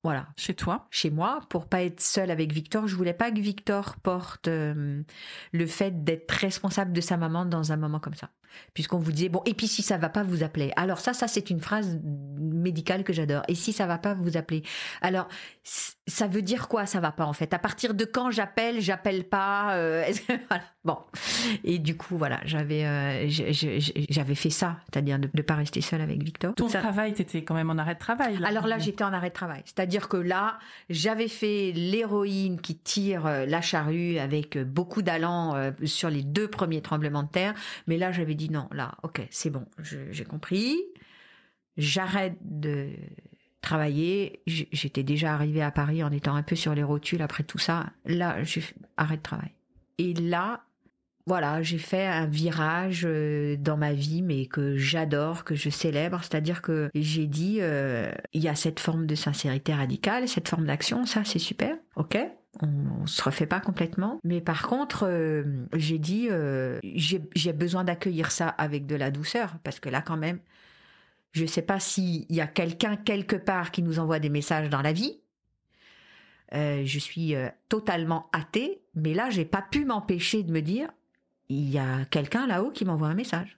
Voilà. Chez toi Chez moi, pour pas être seule avec Victor. Je voulais pas que Victor porte hum, le fait d'être responsable de sa maman dans un moment comme ça puisqu'on vous disait bon et puis si ça va pas vous appelez. Alors ça ça c'est une phrase médicale que j'adore. Et si ça va pas vous appelez. Alors ça veut dire quoi ça va pas en fait? À partir de quand j'appelle, j'appelle pas euh, voilà. Bon. Et du coup voilà, j'avais euh, j'avais fait ça, c'est-à-dire de ne pas rester seule avec Victor. Ton travail, t'étais quand même en arrêt de travail. Alors là, j'étais en arrêt de travail. C'est-à-dire que là, j'avais fait l'héroïne qui tire euh, la charrue avec beaucoup d'allant sur les deux premiers tremblements de terre, mais là j'avais non, là, ok, c'est bon, j'ai compris. J'arrête de travailler. J'étais déjà arrivée à Paris en étant un peu sur les rotules après tout ça. Là, j'arrête de travail. Et là, voilà, j'ai fait un virage euh, dans ma vie, mais que j'adore, que je célèbre. C'est-à-dire que j'ai dit, euh, il y a cette forme de sincérité radicale, cette forme d'action, ça c'est super, ok on, se refait pas complètement. Mais par contre, euh, j'ai dit, euh, j'ai besoin d'accueillir ça avec de la douceur, parce que là, quand même, je sais pas s'il y a quelqu'un quelque part qui nous envoie des messages dans la vie. Euh, je suis totalement athée, mais là, j'ai pas pu m'empêcher de me dire, il y a quelqu'un là-haut qui m'envoie un message.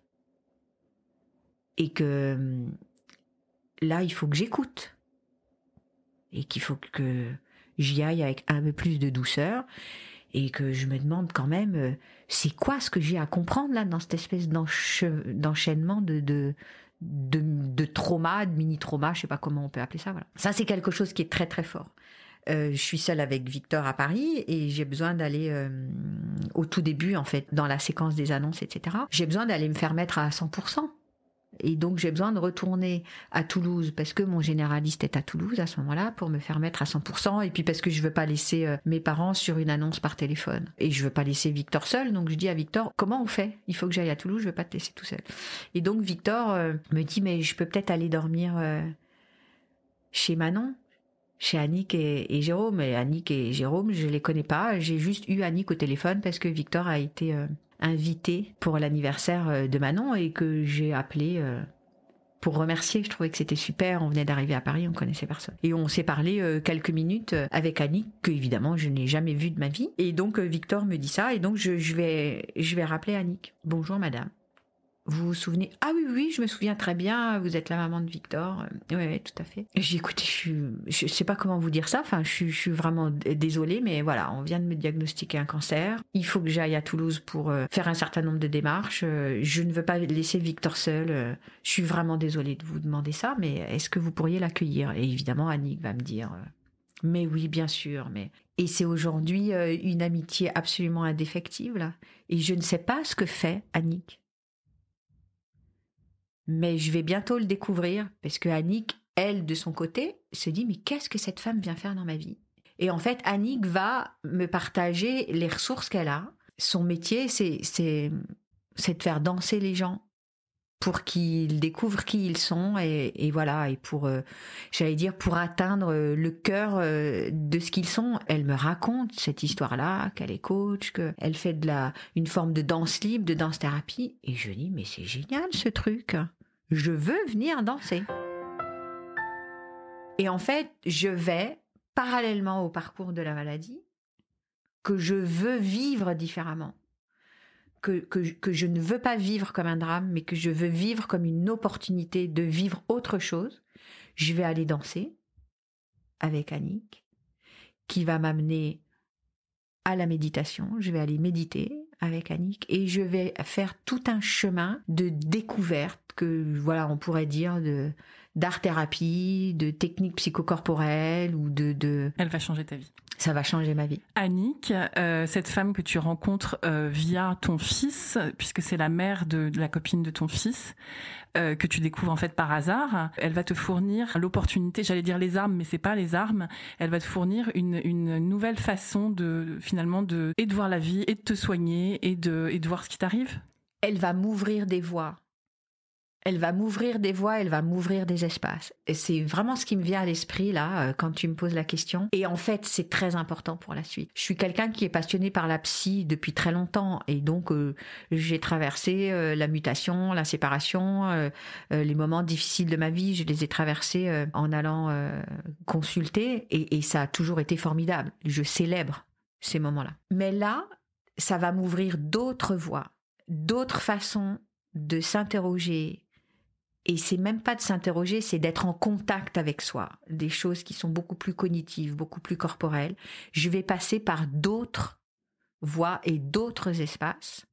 Et que là, il faut que j'écoute. Et qu'il faut que j'y aille avec un peu plus de douceur et que je me demande quand même euh, c'est quoi ce que j'ai à comprendre là dans cette espèce d'enchaînement de, de de, de trauma, de mini-trauma, je sais pas comment on peut appeler ça. Voilà. Ça, c'est quelque chose qui est très très fort. Euh, je suis seule avec Victor à Paris et j'ai besoin d'aller euh, au tout début en fait dans la séquence des annonces etc. J'ai besoin d'aller me faire mettre à 100%. Et donc j'ai besoin de retourner à Toulouse parce que mon généraliste est à Toulouse à ce moment-là pour me faire mettre à 100% et puis parce que je veux pas laisser euh, mes parents sur une annonce par téléphone et je veux pas laisser Victor seul donc je dis à Victor comment on fait? Il faut que j'aille à Toulouse, je veux pas te laisser tout seul. Et donc Victor euh, me dit mais je peux peut-être aller dormir euh, chez Manon chez Annick et, Jérôme. Et Annick et Jérôme, je les connais pas. J'ai juste eu Annick au téléphone parce que Victor a été invité pour l'anniversaire euh, de Manon et que j'ai appelé euh, pour remercier. Je trouvais que c'était super. On venait d'arriver à Paris, on connaissait personne. Et on s'est parlé euh, quelques minutes avec Annie, que évidemment je n'ai jamais vue de ma vie. Et donc Victor me dit ça, et donc je, je vais je vais rappeler Annick. Bonjour madame. Vous vous souvenez? Ah oui, oui, je me souviens très bien. Vous êtes la maman de Victor. Oui, oui, tout à fait. J'ai écouté, je je sais pas comment vous dire ça. Enfin, je suis, je suis vraiment désolée, mais voilà, on vient de me diagnostiquer un cancer. Il faut que j'aille à Toulouse pour euh, faire un certain nombre de démarches. Euh, je ne veux pas laisser Victor seul. Euh, je suis vraiment désolée de vous demander ça, mais est-ce que vous pourriez l'accueillir? Et évidemment, Annick va me dire. Mais oui, bien sûr, mais et c'est aujourd'hui une amitié absolument indéfectible. Et je ne sais pas ce que fait Annick mais je vais bientôt le découvrir parce que Annick, elle, de son côté, se dit mais qu'est-ce que cette femme vient faire dans ma vie? Et en fait, Annick va me partager les ressources qu'elle a. Son métier, c'est c'est de faire danser les gens pour qu'ils découvrent qui ils sont et, voilà et pour euh, j'allais dire pour atteindre euh, le cœur euh, de ce qu'ils sont. Elle me raconte cette histoire là qu'elle est coach qu'elle fait de la une forme de danse libre de danse thérapie. Et je dis mais c'est génial ce truc. Je veux venir danser. Et en fait je vais parallèlement au parcours de la maladie que je veux vivre différemment que, je ne veux pas vivre comme un drame, mais que je veux vivre comme une opportunité de vivre autre chose, je vais aller danser avec Annick, qui va m'amener à la méditation. Je vais aller méditer avec Annick et je vais faire tout un chemin de découverte que, voilà, on pourrait dire de d'art thérapie, de techniques psychocorporelles ou de, de... Elle va changer ta vie. Ça va changer ma vie. Annick, euh, cette femme que tu rencontres euh, via ton fils, puisque c'est la mère de, la copine de ton fils, euh, que tu découvres en fait par hasard, elle va te fournir l'opportunité, j'allais dire les armes, mais c'est pas les armes, elle va te fournir une, une nouvelle façon de finalement de et de voir la vie et de te soigner et de et de voir ce qui t'arrive? Elle va m'ouvrir des voies elle va m'ouvrir des voies, elle va m'ouvrir des espaces. Et c'est vraiment ce qui me vient à l'esprit là euh, quand tu me poses la question. Et en fait, c'est très important pour la suite. Je suis quelqu'un qui est passionné par la psy depuis très longtemps et donc euh, j'ai traversé euh, la mutation, la séparation, les moments difficiles de ma vie, je les ai traversés en allant consulter et, et ça a toujours été formidable. Je célèbre ces moments-là. Mais là, ça va m'ouvrir d'autres voies, d'autres façons de s'interroger, et c'est même pas de s'interroger, c'est d'être en contact avec soi, des choses qui sont beaucoup plus cognitives, beaucoup plus corporelles. Je vais passer par d'autres voies et d'autres espaces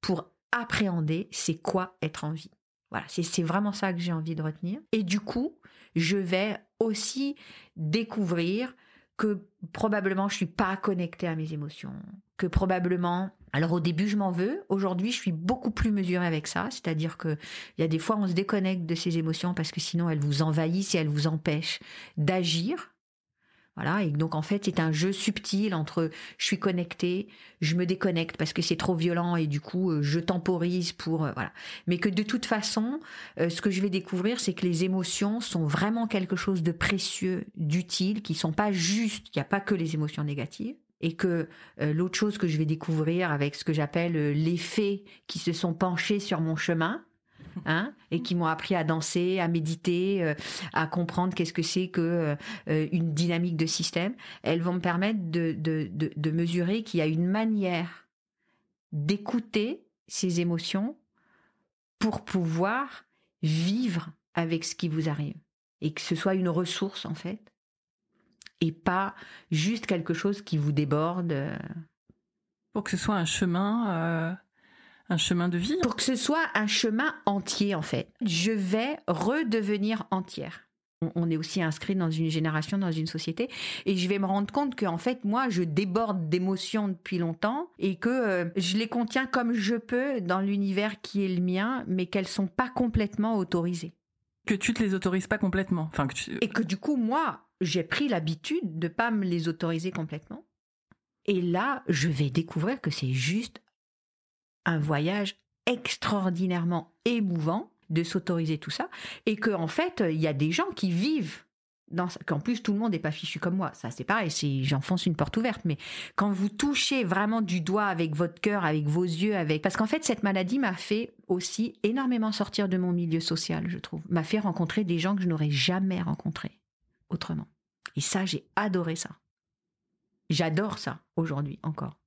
pour appréhender c'est quoi être en vie. Voilà, c'est vraiment ça que j'ai envie de retenir. Et du coup, je vais aussi découvrir que probablement je suis pas connectée à mes émotions, que probablement alors au début je m'en veux, aujourd'hui je suis beaucoup plus mesurée avec ça, c'est-à-dire que il y a des fois on se déconnecte de ces émotions parce que sinon elles vous envahissent et elles vous empêchent d'agir. Voilà, et donc en fait c'est un jeu subtil entre je suis connectée, je me déconnecte parce que c'est trop violent et du coup euh, je temporise pour euh, voilà. Mais que de toute façon, euh, ce que je vais découvrir c'est que les émotions sont vraiment quelque chose de précieux, d'utile, qui sont pas juste, il n'y a pas que les émotions négatives et que l'autre chose que je vais découvrir avec ce que j'appelle les faits qui se sont penchés sur mon chemin, Hein, et qui m'ont appris à danser, à méditer, euh, à comprendre qu'est-ce que c'est que euh, une dynamique de système, elles vont me permettre de, de, de, de mesurer qu'il y a une manière d'écouter ces émotions pour pouvoir vivre avec ce qui vous arrive. Et que ce soit une ressource en fait et pas juste quelque chose qui vous déborde. Pour que ce soit un chemin un chemin de vie. Pour que ce soit un chemin entier, en fait. Je vais redevenir entière. On est aussi inscrit dans une génération, dans une société, et je vais me rendre compte que en fait, moi, je déborde d'émotions depuis longtemps et que euh, je les contiens comme je peux dans l'univers qui est le mien, mais qu'elles sont pas complètement autorisées. Que tu te les autorises pas complètement, enfin Et que du coup, moi, j'ai pris l'habitude de pas me les autoriser complètement. Et là, je vais découvrir que c'est juste un voyage extraordinairement émouvant de s'autoriser tout ça et que en fait il y a des gens qui vivent dans qu'en plus tout le monde n'est pas fichu comme moi. Ça c'est pareil c'est j'enfonce une porte ouverte mais quand vous touchez vraiment du doigt avec votre cœur avec vos yeux avec parce qu'en fait cette maladie m'a fait aussi énormément sortir de mon milieu social je trouve. M'a fait rencontrer des gens que je n'aurais jamais rencontrés autrement et ça j'ai adoré ça j'adore ça aujourd'hui encore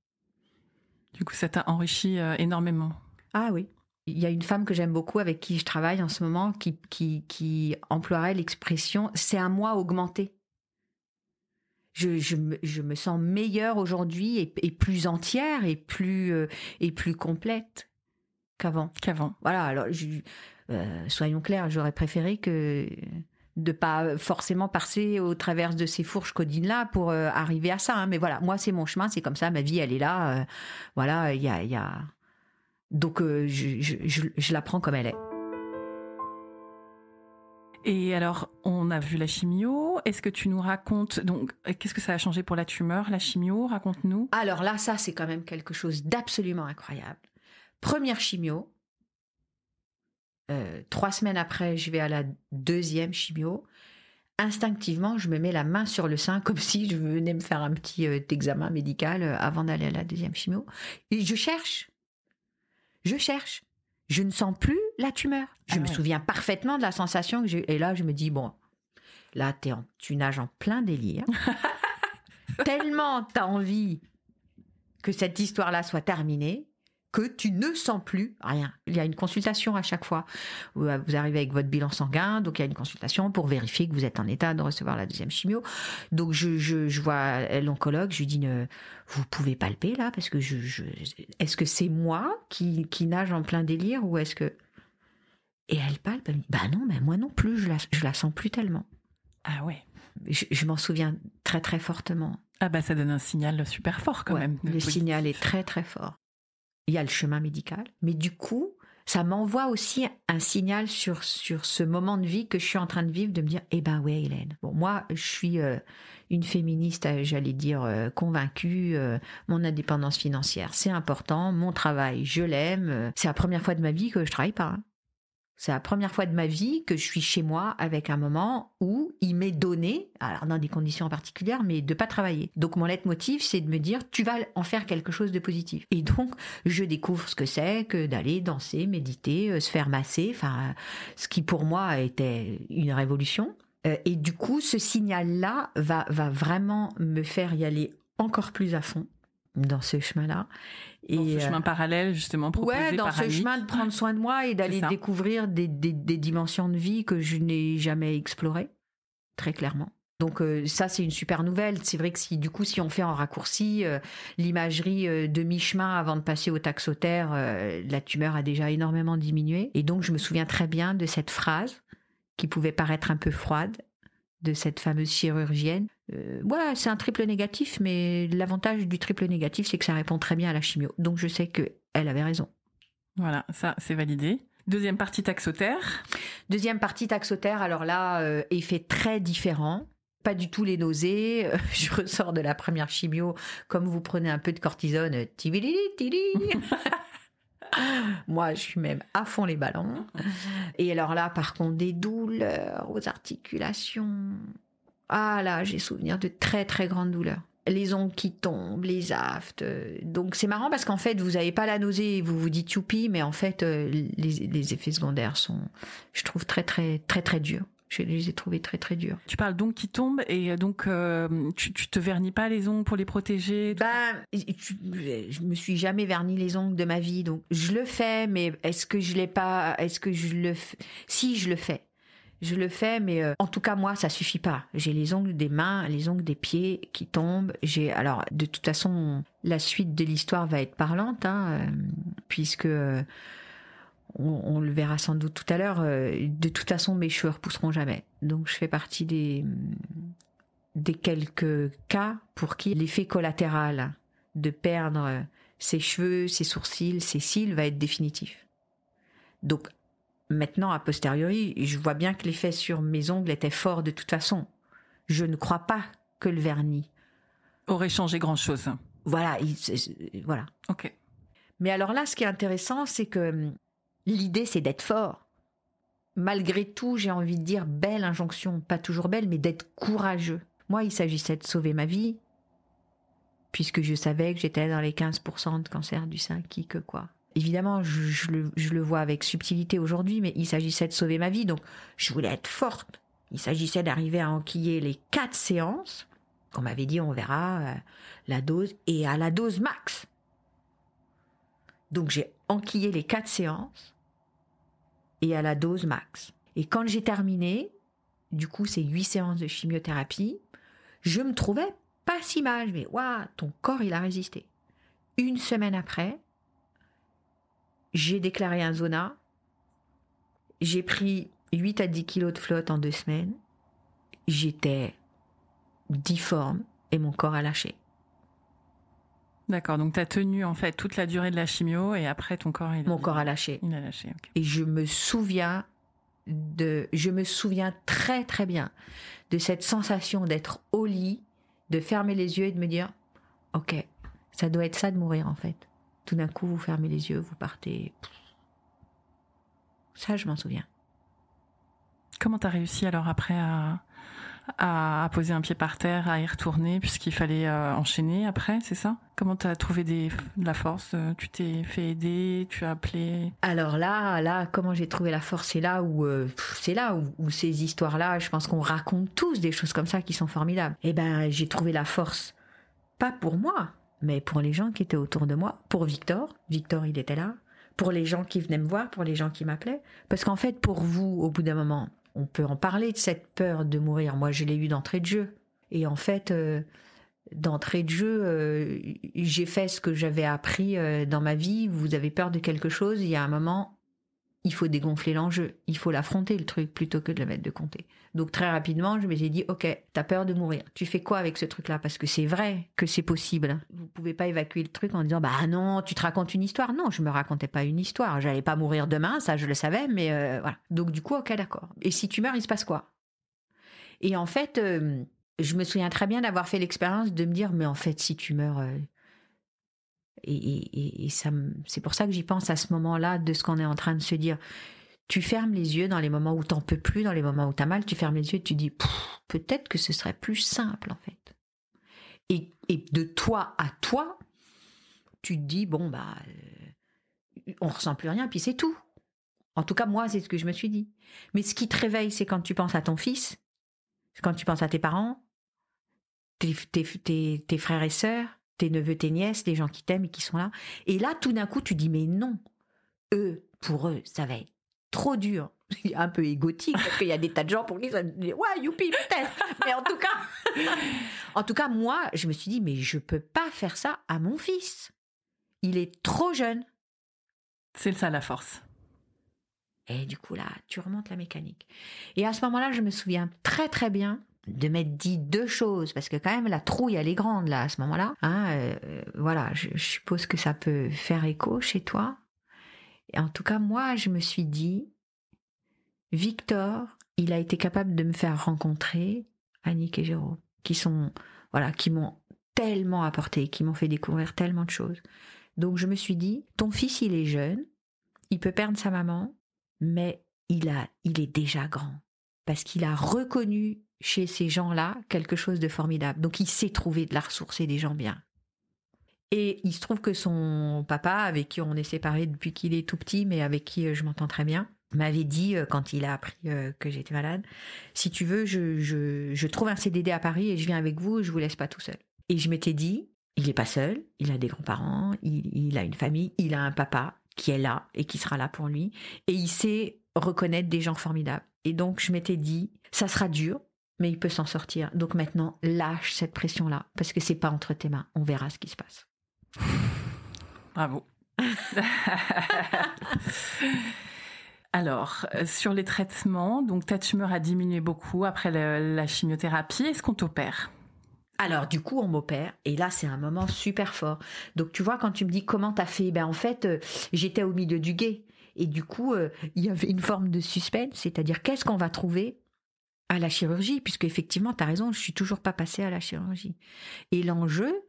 du coup, ça t'a enrichi euh, énormément. Ah oui. Il y a une femme que j'aime beaucoup avec qui je travaille en ce moment qui, qui, qui emploierait l'expression c'est un moi augmenté. Je, je, me, je me sens meilleure aujourd'hui et, plus entière et plus, euh, et plus complète qu'avant. Qu'avant. Voilà, alors euh, soyons clairs, j'aurais préféré que de pas forcément passer au travers de ces fourches codines là pour euh, arriver à ça. Hein. Mais voilà, moi c'est mon chemin, c'est comme ça, ma vie elle est là. Euh, voilà, il y a, y a, donc euh, je, je, je, la prends comme elle est. Et alors, on a vu la chimio. Est-ce que tu nous racontes donc qu'est-ce que ça a changé pour la tumeur, la chimio? Raconte-nous. Alors là, ça c'est quand même quelque chose d'absolument incroyable. Première chimio, Euh, trois semaines après, je vais à la deuxième chimio. Instinctivement, je me mets la main sur le sein comme si je venais me faire un petit euh, examen médical euh, avant d'aller à la deuxième chimio. Et je cherche. Je cherche. Je ne sens plus la tumeur. Je Ah me ouais. souviens parfaitement de la sensation que j'ai. Et là, je me dis, bon, là, en, tu nages en plein délire. Tellement t'as envie que cette histoire-là soit terminée que tu ne sens plus rien. Il y a une consultation à chaque fois. Vous euh, vous arrivez avec votre bilan sanguin, donc il y a une consultation pour vérifier que vous êtes en état de recevoir la deuxième chimio. Donc je, je, je vois l'oncologue, je lui dis ne, vous pouvez palper là parce que je, je est-ce que c'est moi qui, qui nage en plein délire ou est-ce que et elle palpe, elle me dit bah non mais moi non plus je la, je la sens plus tellement. Ah ouais. Je, je m'en souviens très très fortement. Ah bah ça donne un signal super fort quand Ouais, même. Le signal est très très fort. Il y a le chemin médical, mais du coup, ça m'envoie aussi un signal sur, sur ce moment de vie que je suis en train de vivre, de me dire, eh ben ouais, Hélène. Bon, moi, je suis euh, une féministe, euh, j'allais dire, euh, convaincue. mon indépendance financière, c'est important. Mon travail, je l'aime. c'est la première fois de ma vie que je travaille pas. hein. C'est la première fois de ma vie que je suis chez moi avec un moment où il m'est donné, alors dans des conditions particulières, mais de pas travailler. Donc mon leitmotiv, c'est de me dire, tu vas en faire quelque chose de positif. Et donc, je découvre ce que c'est que d'aller danser, méditer, euh, se faire masser, enfin, ce qui pour moi était une révolution. Euh, Et du coup, ce signal-là va, va vraiment me faire y aller encore plus à fond dans ce chemin-là. Dans ce euh, chemin parallèle justement proposé Ouais, dans par ce chemin de prendre soin de moi et d'aller découvrir des, des- des dimensions de vie que je n'ai jamais explorées, très clairement. Donc euh, ça, c'est une super nouvelle. C'est vrai que si du coup, si on fait en raccourci euh, l'imagerie euh, de mi-chemin avant de passer au taxotère, euh, la tumeur a déjà énormément diminué. Et donc, je me souviens très bien de cette phrase qui pouvait paraître un peu froide de cette fameuse chirurgienne. Euh, ouais, c'est un triple négatif, mais l'avantage du triple négatif, c'est que ça répond très bien à la chimio. Donc je sais que elle avait raison. Voilà, ça c'est validé. Deuxième partie taxotère. Deuxième partie taxotère, alors là, euh, effet très différent. Pas du tout les nausées. Euh, Je ressors de la première chimio comme vous prenez un peu de cortisone. tibili. Moi, je suis même à fond les ballons. Et alors là, par contre, des douleurs aux articulations. Ah là, j'ai souvenir de très très grandes douleurs. Les ongles qui tombent, les aftes. Donc c'est marrant parce qu'en fait, vous n'avez pas la nausée, vous vous dites youpi, mais en fait, euh, les, les effets secondaires sont, je trouve, très très très très durs. Je les ai trouvés très très durs. Tu parles donc qui tombe et euh, donc euh, tu, tu te vernis pas les ongles pour les protéger. Ben, tu- je me suis jamais verni les ongles de ma vie, donc je le fais, mais est-ce que je l'ai pas Est-ce que je le fais Si, je le fais. Je le fais, mais euh, en tout cas moi, ça suffit pas. J'ai les ongles des mains, les ongles des pieds qui tombent. J'ai alors de toute façon la suite de l'histoire va être parlante, hein, euh, puisque euh, on, le verra sans doute tout à l'heure. de toute façon, mes cheveux repousseront jamais. Donc je fais partie des des quelques cas pour qui l'effet collatéral de perdre ses cheveux, ses sourcils, ses cils va être définitif. Donc maintenant, a posteriori, je vois bien que l'effet sur mes ongles était fort de toute façon. Je ne crois pas que le vernis. Aurait changé grand chose. Voilà, il- voilà. Ok. Mais alors là, ce qui est intéressant, c'est que hum, l'idée, c'est d'être fort. Malgré tout, j'ai envie de dire belle injonction, pas toujours belle, mais d'être courageux. Moi, il s'agissait de sauver ma vie, puisque je savais que j'étais dans les 15% de cancer du sein, qui que quoi. Évidemment, je, le, vois avec subtilité aujourd'hui, mais il s'agissait de sauver ma vie, donc je voulais être forte. Il s'agissait d'arriver à enquiller les quatre séances. qu'on m'avait dit, on verra euh, la dose, et à la dose max. Donc j'ai enquillé les quatre séances et à la dose max. Et quand j'ai terminé, du coup c'est huit séances de chimiothérapie, je me trouvais pas si mal. Mais waouh, ton corps il a résisté. Une semaine après, j'ai déclaré un zona. J'ai pris 8 à 10 kilos de flotte en deux semaines. J'étais difforme et mon corps a lâché. D'accord, donc tu as tenu en fait toute la durée de la chimio et après ton corps il, Mon corps a lâché. il a lâché. Et je me souviens de, je me souviens très très bien de cette sensation d'être au lit, de fermer les yeux et de me dire, ok, ça doit être ça de mourir en fait. Tout d'un coup, vous fermez les yeux, vous partez. Ça, je m'en souviens. Comment tu as réussi alors après à, à, poser un pied par terre, à y retourner, puisqu'il fallait euh, enchaîner après, c'est ça? Comment tu as trouvé des, de la force? Euh, Tu t'es fait aider Tu as appelé? Alors là, là, comment j'ai trouvé la force? C'est là où, euh, c'est là où, ces histoires-là, je pense qu'on raconte tous des choses comme ça qui sont formidables. Eh ben, j'ai trouvé la force, pas pour moi, mais pour les gens qui étaient autour de moi, pour Victor. Victor, il était là. Pour les gens qui venaient me voir, pour les gens qui m'appelaient. Parce qu'en fait, pour vous, au bout d'un moment, on peut en parler de cette peur de mourir. Moi, je l'ai eu d'entrée de jeu. Et en fait, euh, d'entrée de jeu, euh, j'ai fait ce que j'avais appris euh, dans ma vie. Vous avez peur de quelque chose, il y a un moment, il faut dégonfler l'enjeu, il faut l'affronter le truc plutôt que de le mettre de côté. Donc très rapidement, je m'étais dit, ok, t'as peur de mourir, tu fais quoi avec ce truc-là? Parce que c'est vrai que c'est possible. Vous pouvez pas évacuer le truc en disant, bah non, tu te racontes une histoire. Non, je me racontais pas une histoire. J'allais pas mourir demain, ça je le savais, mais euh, voilà. Donc du coup, ok, d'accord. Et si tu meurs, il se passe quoi? Et en fait, euh, je me souviens très bien d'avoir fait l'expérience de me dire, mais en fait, si tu meurs, euh, et, ça, c'est pour ça que j'y pense à ce moment-là de ce qu'on est en train de se dire. Tu fermes les yeux dans les moments où t'en peux plus, dans les moments où t'as mal, tu fermes les yeux et tu dis peut-être que ce serait plus simple en fait. Et, de toi à toi, tu te dis bon bah euh, on ressent plus rien puis c'est tout. En tout cas moi c'est ce que je me suis dit. Mais ce qui te réveille c'est quand tu penses à ton fils, quand tu penses à tes parents, tes, tes, tes frères et sœurs, tes neveux, tes nièces, les gens qui t'aiment et qui sont là. Et là, tout d'un coup, tu dis, mais non, eux, pour eux, ça va être trop dur. un peu égotique, parce qu'il y a des tas de gens pour qui ça dit, ouais, youpi, peut-être. Mais en tout cas, en tout cas, moi, je me suis dit, mais je peux pas faire ça à mon fils. Il est trop jeune. C'est ça la force. Et du coup, là, tu remontes la mécanique. Et à ce moment-là, je me souviens très très bien de m'être dit deux choses, parce que quand même la trouille elle est grande là à ce moment-là. Hein, euh, voilà, je, suppose que ça peut faire écho chez toi. Et en tout cas, moi, je me suis dit, Victor, il a été capable de me faire rencontrer Annick et Jérôme, qui sont, voilà, qui m'ont tellement apporté, qui m'ont fait découvrir tellement de choses. Donc je me suis dit, ton fils, il est jeune, il peut perdre sa maman, mais il a, il est déjà grand parce qu'il a reconnu chez ces gens-là quelque chose de formidable. Donc il sait trouver de la ressource et des gens bien. Et il se trouve que son papa, avec qui on est séparés depuis qu'il est tout petit, mais avec qui euh, je m'entends très bien, m'avait dit euh, quand il a appris euh, que j'étais malade, si tu veux, je, trouve un CDD à Paris et je viens avec vous, je vous laisse pas tout seul. Et je m'étais dit, il n'est pas seul, il a des grands-parents, il a une famille, il a un papa qui est là et qui sera là pour lui, et il sait reconnaître des gens formidables. Et donc je m'étais dit, ça sera dur, mais il peut s'en sortir. Donc maintenant, lâche cette pression-là, parce que c'est pas entre tes mains. On verra ce qui se passe. Bravo. Alors, euh, sur les traitements, donc ta tumeur a diminué beaucoup après la chimiothérapie. Est-ce qu'on t'opère? Alors du coup on m'opère et là c'est un moment super fort. Donc tu vois quand tu me dis comment t'as fait, ben en fait euh, j'étais au milieu du guet et du coup euh, il y avait une forme de suspense, c'est-à-dire qu'est-ce qu'on va trouver à la chirurgie, puisque effectivement, tu as raison, je suis toujours pas passée à la chirurgie. Et l'enjeu,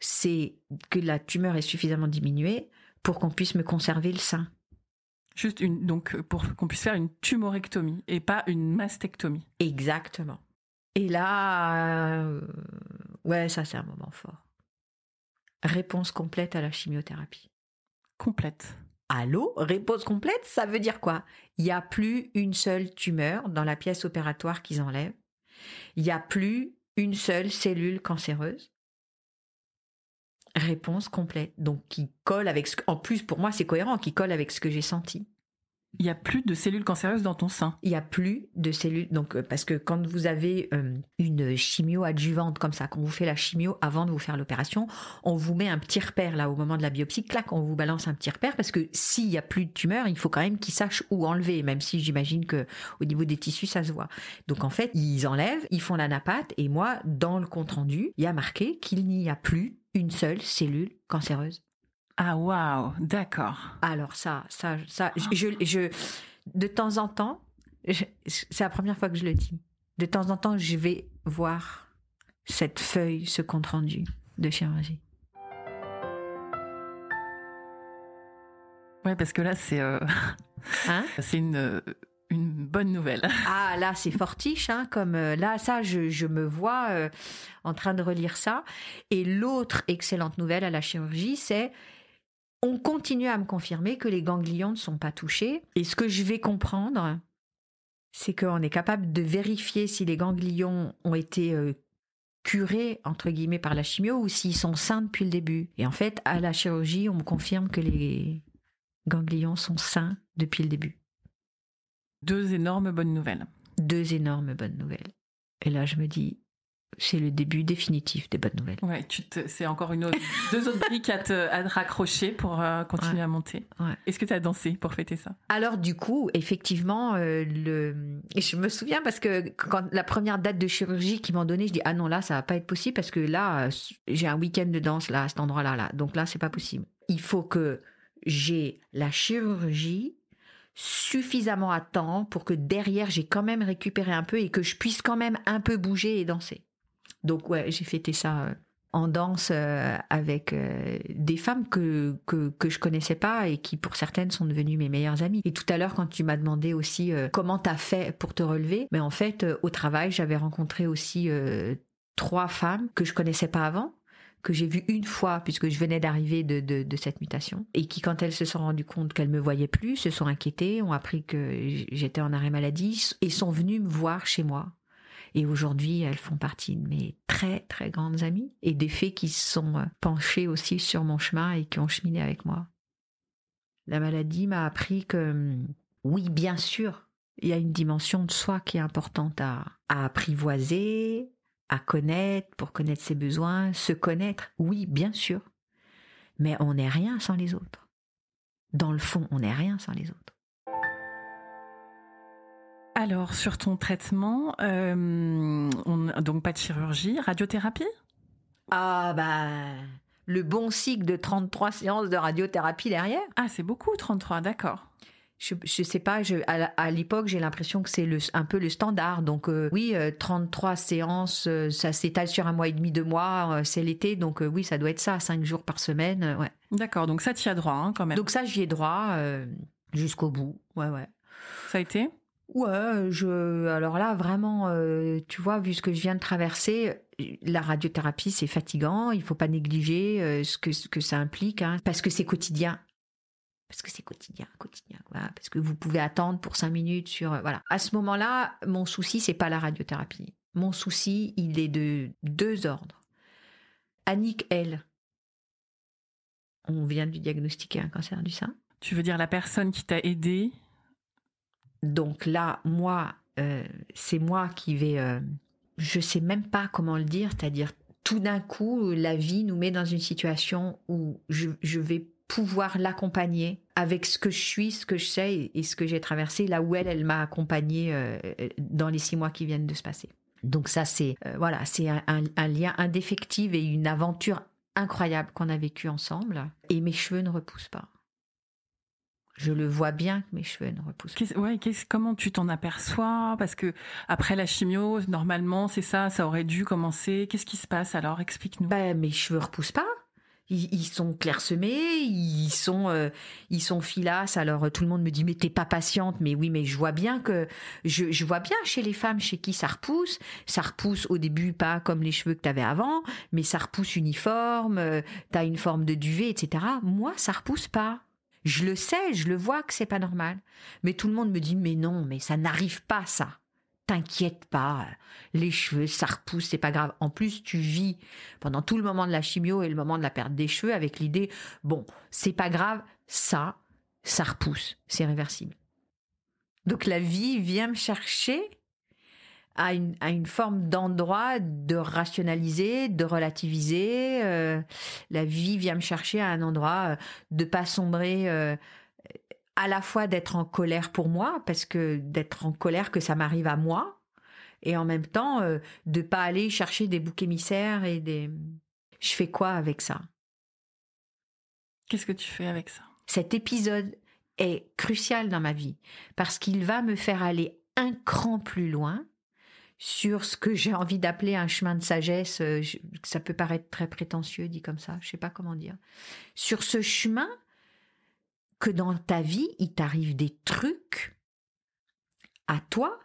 c'est que la tumeur est suffisamment diminuée pour qu'on puisse me conserver le sein. Juste une, donc pour qu'on puisse faire une tumorectomie et pas une mastectomie. Exactement. Et là, euh, ouais, ça c'est un moment fort. Réponse complète à la chimiothérapie. Complète. Allô Réponse complète, ça veut dire quoi? Il n'y a plus une seule tumeur dans la pièce opératoire qu'ils enlèvent. Il n'y a plus une seule cellule cancéreuse. Réponse complète. Donc, qui colle avec ce En plus, pour moi, c'est cohérent, qui colle avec ce que j'ai senti. Il n'y a plus de cellules cancéreuses dans ton sein. Il n'y a plus de cellules. Donc, euh, parce que quand vous avez euh, une chimio adjuvante comme ça, quand vous fait la chimio avant de vous faire l'opération, on vous met un petit repère là au moment de la biopsie. Clac, on vous balance un petit repère parce que s'il n'y a plus de tumeur, il faut quand même qu'ils sachent où enlever, même si j'imagine que au niveau des tissus, ça se voit. Donc, en fait, ils enlèvent, ils font la napate et moi, dans le compte rendu, il y a marqué qu'il n'y a plus une seule cellule cancéreuse ah waouh, d'accord. Alors ça, ça, ça, je, je, de temps en temps, c'est la première fois que je le dis. De temps en temps, je vais voir cette feuille, ce compte rendu de chirurgie. Ouais, parce que là, c'est euh, hein? c'est une, une bonne nouvelle. Ah, là, c'est fortiche, hein, comme euh, là, ça, je, je me vois euh, en train de relire ça. Et l'autre excellente nouvelle à la chirurgie, c'est on continue à me confirmer que les ganglions ne sont pas touchés. Et ce que je vais comprendre, c'est qu'on est capable de vérifier si les ganglions ont été curés, entre guillemets, par la chimio ou s'ils sont sains depuis le début. Et en fait, à la chirurgie, on me confirme que les ganglions sont sains depuis le début. Deux énormes bonnes nouvelles. Deux énormes bonnes nouvelles. Et là, je me dis, c'est le début définitif des bonnes nouvelles. Ouais, tu c'est encore une autre, deux autres briques à te, raccrocher pour euh, continuer à monter. Est-ce que tu as dansé pour fêter ça? Alors du coup, effectivement, euh, le, je me souviens parce que quand la première date de chirurgie qu'ils m'ont donnée, je dis ah non là ça va pas être possible parce que là j'ai un week-end de danse là à cet endroit-là là, donc là c'est pas possible. Il faut que j'ai la chirurgie suffisamment à temps pour que derrière j'ai quand même récupéré un peu et que je puisse quand même un peu bouger et danser. Donc ouais, j'ai fêté ça euh, en danse euh, avec euh, des femmes que, que, je connaissais pas et qui pour certaines sont devenues mes meilleures amies. Et tout à l'heure quand tu m'as demandé aussi comment t'as fait pour te relever, mais en fait au travail j'avais rencontré aussi trois femmes que je connaissais pas avant que j'ai vues une fois puisque je venais d'arriver de, de, de, cette mutation et qui quand elles se sont rendues compte qu'elles me voyaient plus se sont inquiétées ont appris que j'étais en arrêt maladie et sont venues me voir chez moi et aujourd'hui, elles font partie de mes très très grandes amies et des fées qui se sont euh, penchées aussi sur mon chemin et qui ont cheminé avec moi. La maladie m'a appris que hum, oui, bien sûr, il y a une dimension de soi qui est importante à, à apprivoiser, à connaître pour connaître ses besoins, se connaître. Oui, bien sûr. Mais on n'est rien sans les autres. Dans le fond, on n'est rien sans les autres. Alors, sur ton traitement, euh, donc pas de chirurgie, radiothérapie? Ah, bah, le bon cycle de 33 séances de radiothérapie derrière. Ah, c'est beaucoup, 33, d'accord. Je, je sais pas, je, à, l'époque, j'ai l'impression que c'est un peu le standard. Donc, euh, oui, 33 euh, séances, ça s'étale sur un mois et demi, deux mois, c'est l'été. Donc, oui, ça doit être ça, cinq jours par semaine, ouais. D'accord, donc ça, tu y as droit, hein, quand même. Donc, ça, j'y ai droit jusqu'au bout, ouais, ouais. Ça a été? Ouais, je alors là vraiment tu vois vu ce que je viens de traverser la radiothérapie c'est fatigant, il faut pas négliger ce que ça implique hein, parce que c'est quotidien. Parce que c'est quotidien, quotidien parce que vous pouvez attendre pour cinq minutes sur voilà. À ce moment-là, mon souci c'est pas la radiothérapie. Mon souci, il est de deux ordres. Annick elle on vient de lui diagnostiquer un cancer du sein. Tu veux dire la personne qui t'a aidé donc là, moi, euh, c'est moi qui vais, euh, je sais même pas comment le dire, c'est-à-dire tout d'un coup, la vie nous met dans une situation où je, vais pouvoir l'accompagner avec ce que je suis, ce que je sais et, ce que j'ai traversé, là où elle, elle m'a accompagné euh, dans les six mois qui viennent de se passer. Donc ça, c'est voilà, c'est un, lien indéfectible et une aventure incroyable qu'on a vécue ensemble. Et mes cheveux ne repoussent pas je le vois bien que mes cheveux ne repoussent pas. Ouais, comment tu t'en aperçois? Parce que après la chimio, normalement, c'est ça, ça aurait dû commencer. Qu'est-ce qui se passe alors? Explique-nous. Ben, mes cheveux repoussent pas. Ils, sont clairsemés, ils sont, euh, ils sont filasses. Alors tout le monde me dit mais t'es pas patiente, mais oui, mais je vois bien que je, je vois bien chez les femmes chez qui ça repousse. Ça repousse au début pas comme les cheveux que t'avais avant, mais ça repousse uniforme. Euh, t'as une forme de duvet, etc. Moi, ça repousse pas. Je le sais, je le vois que c'est pas normal. Mais tout le monde me dit, mais non, mais ça n'arrive pas, ça. T'inquiète pas, les cheveux, ça repousse, c'est pas grave. En plus, tu vis pendant tout le moment de la chimio et le moment de la perte des cheveux avec l'idée, bon, c'est pas grave, ça, ça repousse, c'est réversible. Donc la vie vient me chercher à une, à une forme d'endroit de rationaliser, de relativiser. Euh, la vie vient me chercher à un endroit euh, de pas sombrer, euh, à la fois d'être en colère pour moi, parce que d'être en colère que ça m'arrive à moi, et en même temps de pas aller chercher des boucs émissaires et des. Je fais quoi avec ça? Qu'est-ce que tu fais avec ça? Cet épisode est crucial dans ma vie parce qu'il va me faire aller un cran plus loin sur ce que j'ai envie d'appeler un chemin de sagesse. Euh, ça peut paraître très prétentieux dit comme ça, je sais pas comment dire. Sur ce chemin que dans ta vie, il t'arrive des trucs à toi,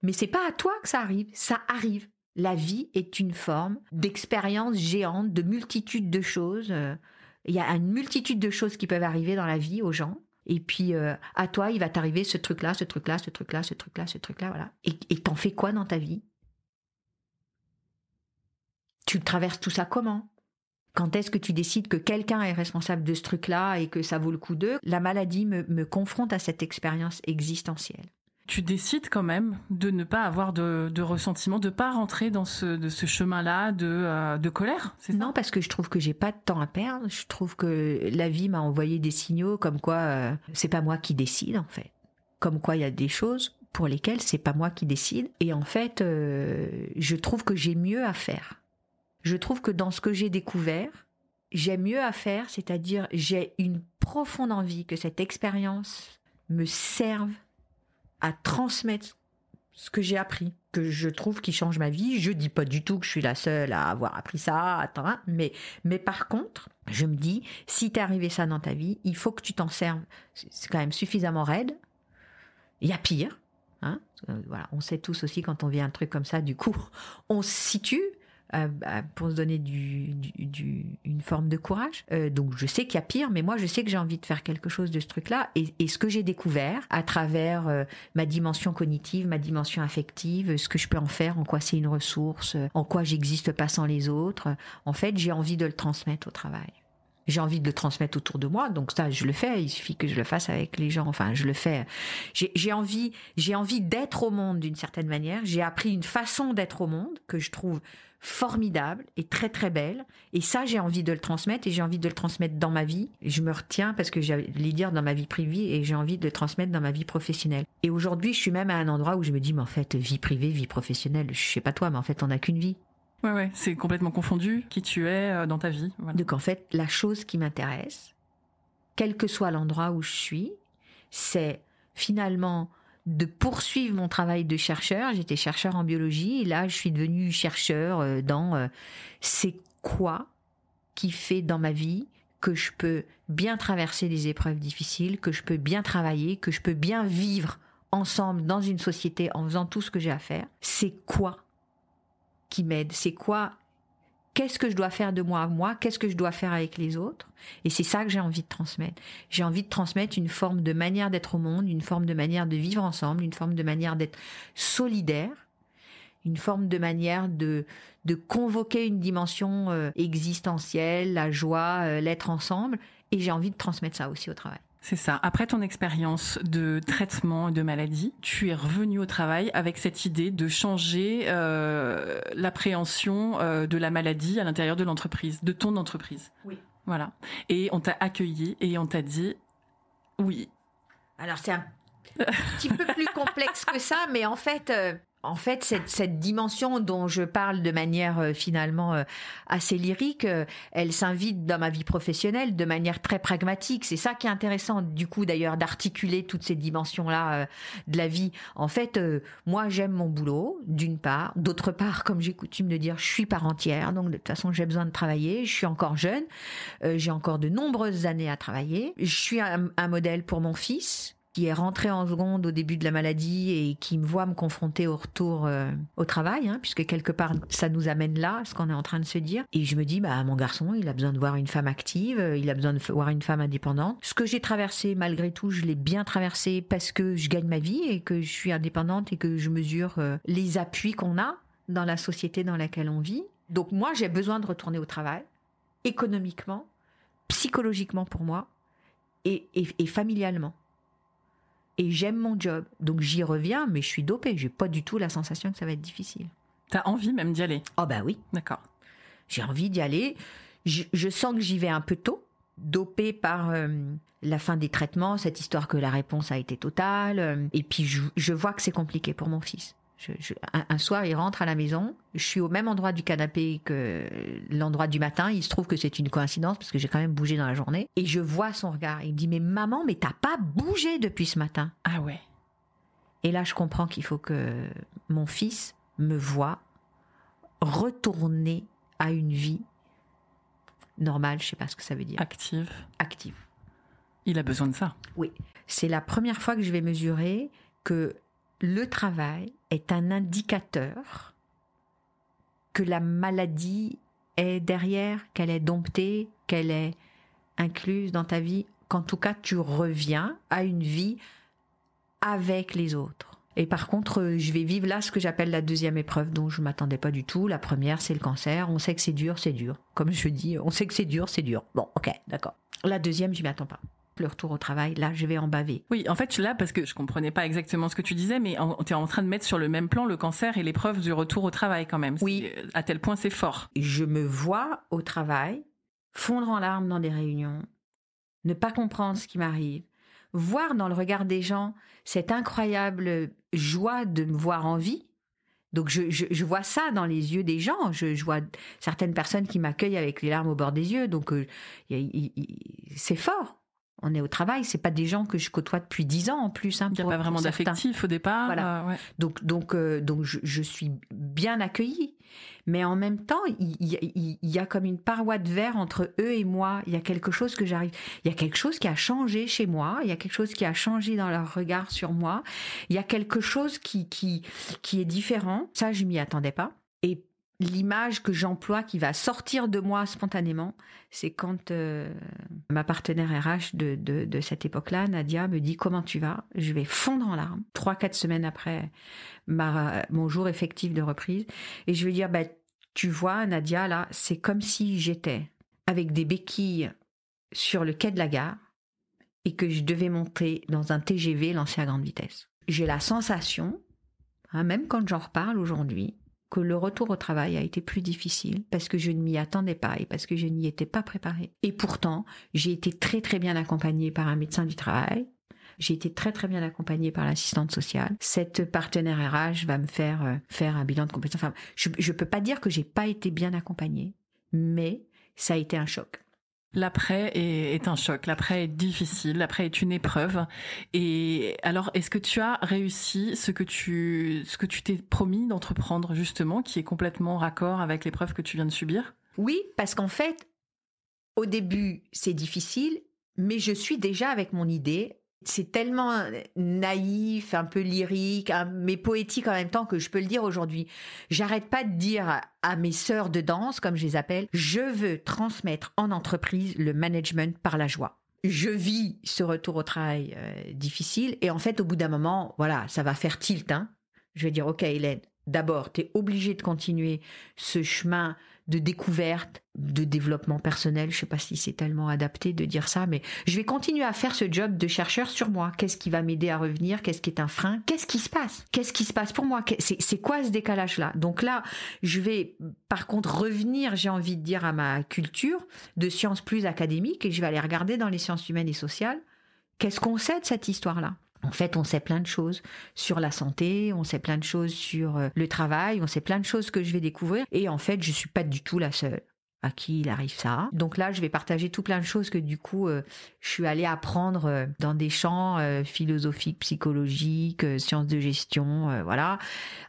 mais c'est pas à toi que ça arrive, ça arrive. La vie est une forme d'expérience géante, de multitude de choses. Euh, il y a une multitude de choses qui peuvent arriver dans la vie aux gens. Et puis, euh, à toi, il va t'arriver ce truc-là, ce truc-là, ce truc-là, ce truc-là, ce truc-là, voilà. Et t'en fais quoi dans ta vie? Tu traverses tout ça comment? Quand est-ce que tu décides que quelqu'un est responsable de ce truc-là et que ça vaut le coup d'eux? La maladie me, confronte à cette expérience existentielle. Tu décides quand même de ne pas avoir de, ressentiment, de pas rentrer dans ce, chemin-là de, euh, de colère, c'est Non, parce que je trouve que j'ai pas de temps à perdre. Je trouve que la vie m'a envoyé des signaux comme quoi euh, c'est pas moi qui décide en fait. Comme quoi il y a des choses pour lesquelles c'est pas moi qui décide. Et en fait, euh, je trouve que j'ai mieux à faire je trouve que dans ce que j'ai découvert, j'ai mieux à faire, c'est-à-dire j'ai une profonde envie que cette expérience me serve à transmettre ce que j'ai appris, que je trouve qui change ma vie. Je dis pas du tout que je suis la seule à avoir appris ça, attends, mais, mais par contre, je me dis, si t'es arrivé ça dans ta vie, il faut que tu t'en serves. C'est quand même suffisamment raide. Il y a pire. Hein voilà, on sait tous aussi quand on vit un truc comme ça, du coup, on se situe pour se donner du, une forme de courage. Euh, donc je sais qu'il y a pire, mais moi je sais que j'ai envie de faire quelque chose de ce truc-là. Et, ce que j'ai découvert à travers euh, ma dimension cognitive, ma dimension affective, ce que je peux en faire, en quoi c'est une ressource, en quoi j'existe pas sans les autres, en fait j'ai envie de le transmettre au travail j'ai envie de le transmettre autour de moi, donc ça, je le fais. Il suffit que je le fasse avec les gens. Enfin, je le fais. J'ai envie, j'ai envie d'être au monde d'une certaine manière. J'ai appris une façon d'être au monde que je trouve formidable et très très belle. Et ça, j'ai envie de le transmettre et j'ai envie de le transmettre dans ma vie. je me retiens parce que j'ai le dire dans ma vie privée et j'ai envie de le transmettre dans ma vie professionnelle. Et aujourd'hui, je suis même à un endroit où je me dis, mais en fait, vie privée, vie professionnelle, je sais pas toi, mais en fait, on n'a qu'une vie. Ouais, ouais, c'est complètement confondu qui tu es euh, dans ta vie. Donc en fait, la chose qui m'intéresse, quel que soit l'endroit où je suis, c'est finalement de poursuivre mon travail de chercheur. J'étais chercheur en biologie et là, je suis devenue chercheur euh, dans euh, c'est quoi qui fait dans ma vie que je peux bien traverser des épreuves difficiles, que je peux bien travailler, que je peux bien vivre ensemble dans une société en faisant tout ce que j'ai à faire? C'est quoi qui m'aide C'est quoi? Qu'est-ce que je dois faire de moi à moi, qu'est-ce que je dois faire avec les autres? Et c'est ça que j'ai envie de transmettre. J'ai envie de transmettre une forme de manière d'être au monde, une forme de manière de vivre ensemble, une forme de manière d'être solidaire, une forme de manière de, de convoquer une dimension euh, existentielle, la joie, euh, l'être ensemble. Et j'ai envie de transmettre ça aussi au travail. C'est ça. Après ton expérience de traitement de maladie, tu es revenu au travail avec cette idée de changer euh, l'appréhension euh, de la maladie à l'intérieur de l'entreprise, de ton entreprise. Oui. Voilà. Et on t'a accueilli et on t'a dit oui. Alors c'est un petit peu plus complexe que ça, mais en fait, euh, en fait, cette, dimension dont je parle de manière euh, finalement euh, assez lyrique, euh, elle s'invite dans ma vie professionnelle de manière très pragmatique. C'est ça qui est intéressant, du coup, d'ailleurs, d'articuler toutes ces dimensions-là de la vie. En fait, moi, j'aime mon boulot, d'une part. D'autre part, comme j'ai coutume de dire, je suis part entière, donc de toute façon, j'ai besoin de travailler. Je suis encore jeune, j'ai encore de nombreuses années à travailler. Je suis un modèle pour mon fils qui est rentré en seconde au début de la maladie et qui me voit me confronter au retour euh, au travail, hein, puisque quelque part ça nous amène là, ce qu'on est en train de se dire. Et je me dis, bah mon garçon, il a besoin de voir une femme active, euh, il a besoin de voir une femme indépendante. Ce que j'ai traversé, malgré tout, je l'ai bien traversé parce que je gagne ma vie et que je suis indépendante et que je mesure euh, les appuis qu'on a dans la société dans laquelle on vit. Donc moi, j'ai besoin de retourner au travail, économiquement, psychologiquement pour moi et, et familialement et j'aime mon job. Donc j'y reviens, mais je suis dopée. J'ai pas du tout la sensation que ça va être difficile. T'as envie même d'y aller? Oh bah oui. D'accord. J'ai envie d'y aller. Je, sens que j'y vais un peu tôt, dopée par euh, la fin des traitements, cette histoire que la réponse a été totale. Euh, et puis je vois que c'est compliqué pour mon fils un, soir, il rentre à la maison. Je suis au même endroit du canapé que l'endroit du matin. Il se trouve que c'est une coïncidence parce que j'ai quand même bougé dans la journée. Et je vois son regard. Il me dit, mais maman, mais t'as pas bougé depuis ce matin. Ah ouais. Et là, je comprends qu'il faut que mon fils me voie retourner à une vie normale. Je sais pas ce que ça veut dire. Active. Active. Il a besoin de ça. Oui. C'est la première fois que je vais mesurer que le travail est un indicateur que la maladie est derrière, qu'elle est domptée, qu'elle est incluse dans ta vie, qu'en tout cas tu reviens à une vie avec les autres. Et par contre, je vais vivre là ce que j'appelle la deuxième épreuve dont je m'attendais pas du tout. La première, c'est le cancer. On sait que c'est dur, c'est dur. Comme je dis, on sait que c'est dur, c'est dur. Bon, ok, d'accord. La deuxième, je m'y attends pas le retour au travail, là, je vais en baver. Oui, en fait, là, parce que je comprenais pas exactement ce que tu disais, mais tu es en train de mettre sur le même plan le cancer et l'épreuve du retour au travail quand même. Oui. À tel point, c'est fort. Je me vois au travail, fondre en larmes dans des réunions, ne pas comprendre ce qui m'arrive, voir dans le regard des gens cette incroyable joie de me voir en vie. Donc je, vois ça dans les yeux des gens. Je, vois certaines personnes qui m'accueillent avec les larmes au bord des yeux. Donc euh, c'est fort on est au travail, c'est pas des gens que je côtoie depuis dix ans en plus. Hein, Il n'y a pas vraiment d'affectif au départ. Voilà. Euh, donc donc euh, donc je, suis bien accueillie, mais en même temps il y, a comme une paroi de verre entre eux et moi. Il y a quelque chose que j'arrive, il y a quelque chose qui a changé chez moi. Il y a quelque chose qui a changé dans leur regard sur moi. Il y a quelque chose qui qui qui est différent. Ça je m'y attendais pas. Et l'image que j'emploie qui va sortir de moi spontanément, c'est quand euh, ma partenaire RH de, cette époque-là, Nadia, me dit comment tu vas? Je vais fondre en larmes, trois, quatre semaines après mon jour effectif de reprise. Et je vais dire, bah, tu vois, Nadia, là, c'est comme si j'étais avec des béquilles sur le quai de la gare et que je devais monter dans un TGV lancé à grande vitesse. J'ai la sensation, hein, même quand j'en reparle aujourd'hui, que le retour au travail a été plus difficile parce que je ne m'y attendais pas et parce que je n'y étais pas préparée. Et pourtant, j'ai été très très bien accompagnée par un médecin du travail. J'ai été très très bien accompagnée par l'assistante sociale. Cette partenaire RH va me faire euh, faire un bilan de compétences. Enfin, je ne peux pas dire que j'ai pas été bien accompagnée, mais ça a été un choc. L'après est, un choc, l'après est difficile, l'après est une épreuve. Et alors, est-ce que tu as réussi ce que tu ce que tu t'es promis d'entreprendre justement, qui est complètement raccord avec l'épreuve que tu viens de subir? Oui, parce qu'en fait, au début, c'est difficile, mais je suis déjà avec mon idée c'est tellement naïf, un peu lyrique, mais poétique en même temps que je peux le dire aujourd'hui. J'arrête pas de dire à mes sœurs de danse, comme je les appelle, je veux transmettre en entreprise le management par la joie. Je vis ce retour au travail euh, difficile et en fait, au bout d'un moment, voilà, ça va faire tilt. Hein. Je vais dire, ok, Hélène, d'abord, tu es obligée de continuer ce chemin de découverte, de développement personnel. Je sais pas si c'est tellement adapté de dire ça, mais je vais continuer à faire ce job de chercheur sur moi. Qu'est-ce qui va m'aider à revenir? Qu'est-ce qui est un frein? Qu'est-ce qui se passe? Qu'est-ce qui se passe pour moi? C'est quoi ce décalage-là? Donc là, je vais par contre revenir, j'ai envie de dire, à ma culture de sciences plus académiques et je vais aller regarder dans les sciences humaines et sociales. Qu'est-ce qu'on sait de cette histoire-là? En fait, on sait plein de choses sur la santé, on sait plein de choses sur euh, le travail, on sait plein de choses que je vais découvrir. Et en fait, je suis pas du tout la seule à qui il arrive ça. Donc là, je vais partager tout plein de choses que du coup, euh, je suis allée apprendre euh, dans des champs philosophiques, psychologiques, sciences de gestion, voilà.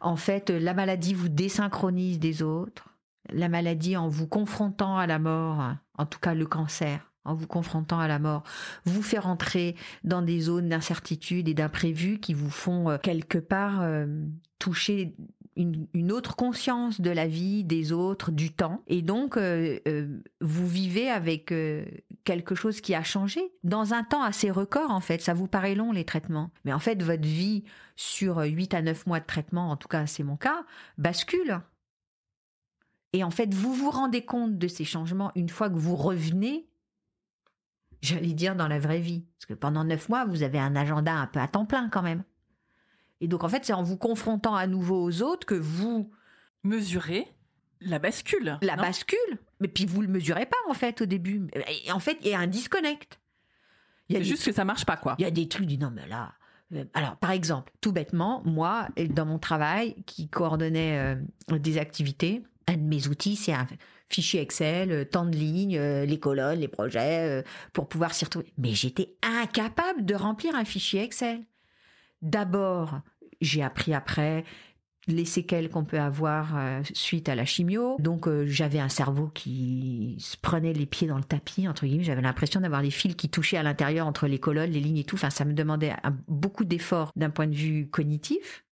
En fait, la maladie vous désynchronise des autres. La maladie, en vous confrontant à la mort, en tout cas le cancer, en vous confrontant à la mort, vous fait rentrer dans des zones d'incertitude et d'imprévu qui vous font euh, quelque part euh, toucher une, autre conscience de la vie, des autres, du temps. Et donc, euh, vous vivez avec quelque chose qui a changé dans un temps assez record, en fait. Ça vous paraît long, les traitements. Mais en fait, votre vie sur 8 à 9 mois de traitement, en tout cas, c'est mon cas, bascule. Et en fait, vous vous rendez compte de ces changements une fois que vous revenez j'allais dire dans la vraie vie. Parce que pendant neuf mois, vous avez un agenda un peu à temps plein quand même. Et donc en fait, c'est en vous confrontant à nouveau aux autres que vous mesurez la bascule. La bascule. Mais puis vous le mesurez pas en fait au début. Et en fait, il y a un disconnect. C'est juste que ça marche pas quoi. Il y a des trucs du non mais là. Euh, alors, par exemple, tout bêtement, moi, dans mon travail, qui coordonnait euh, des activités, un de mes outils, c'est un, fichier Excel, euh, tant de lignes, euh, les colonnes, les projets, euh, pour pouvoir s'y retrouver. Mais j'étais incapable de remplir un fichier Excel. D'abord, j'ai appris après les séquelles qu'on peut avoir suite à la chimio. Donc j'avais un cerveau qui se prenait les pieds dans le tapis, entre guillemets. J'avais l'impression d'avoir les fils qui touchaient à l'intérieur entre les colonnes, les lignes et tout. Enfin, ça me demandait beaucoup d'efforts d'un point de vue cognitif.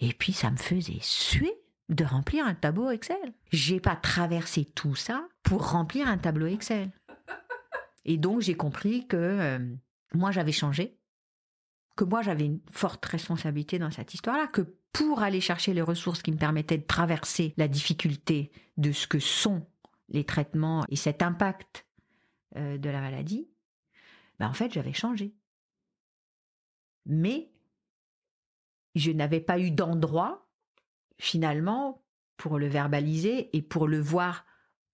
Et puis ça me faisait suer de remplir un tableau Excel. J'ai pas traversé tout ça pour remplir un tableau Excel. Et donc j'ai compris que euh, moi j'avais changé, que moi j'avais une forte responsabilité dans cette histoire-là, que pour aller chercher les ressources qui me permettaient de traverser la difficulté de ce que sont les traitements et cet impact euh, de la maladie, ben en fait j'avais changé. Mais je n'avais pas eu d'endroit finalement pour le verbaliser et pour le voir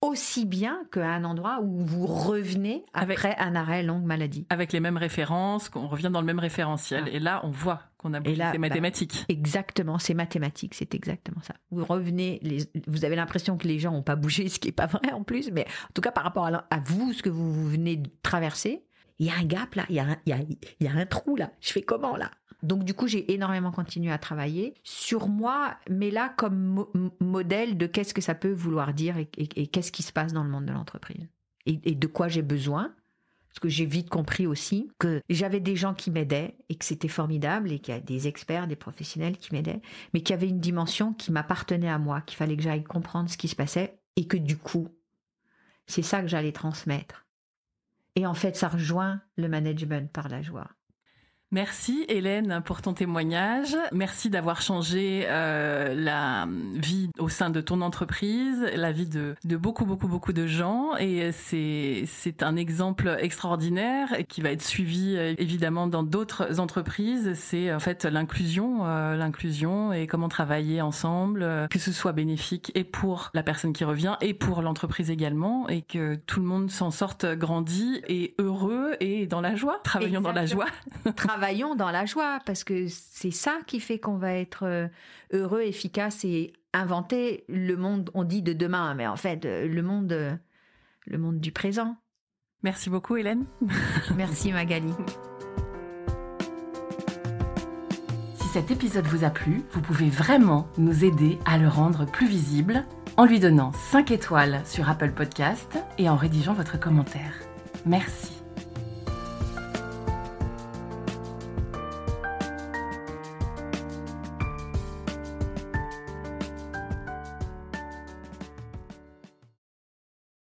aussi bien qu'à un endroit où vous revenez après un arrêt longue maladie. Avec les mêmes références, qu'on revient dans le même référentiel. Ah. Et là, on voit qu'on a bouclé ces bah, mathématiques. exactement, c'est mathématiques, c'est exactement ça. Vous revenez, vous avez l'impression que les gens n'ont pas bougé, ce qui n'est pas vrai en plus, mais en tout cas par rapport à, vous, ce que vous, venez de traverser, il y a un gap là, il y a il y a un trou là. Je fais comment là? Donc du coup, j'ai énormément continué à travailler sur moi, mais là comme modèle de qu'est-ce que ça peut vouloir dire et, qu'est-ce qui se passe dans le monde de l'entreprise et, de quoi j'ai besoin. Parce que j'ai vite compris aussi que j'avais des gens qui m'aidaient et que c'était formidable et qu'il y a des experts, des professionnels qui m'aidaient, mais qu'il y avait une dimension qui m'appartenait à moi, qu'il fallait que j'aille comprendre ce qui se passait et que du coup, c'est ça que j'allais transmettre. Et en fait, ça rejoint le management par la joie. Merci Hélène pour ton témoignage. Merci d'avoir changé euh, la vie au sein de ton entreprise, la vie de, de beaucoup beaucoup beaucoup de gens et c'est c'est un exemple extraordinaire qui va être suivi euh, évidemment dans d'autres entreprises. C'est en fait l'inclusion, euh, l'inclusion et comment travailler ensemble, euh, que ce soit bénéfique et pour la personne qui revient et pour l'entreprise également et que tout le monde s'en sorte grandi et heureux et dans la joie. Travaillons dans la joie travaillons dans la joie, parce que c'est ça qui fait qu'on va être euh, heureux, efficace et inventer le monde, on dit de demain, mais en fait, le monde, le monde du présent. Merci beaucoup, Hélène. Merci, Magali. Si cet épisode vous a plu, vous pouvez vraiment nous aider à le rendre plus visible en lui donnant 5 étoiles sur Apple Podcast et en rédigeant votre commentaire. Merci.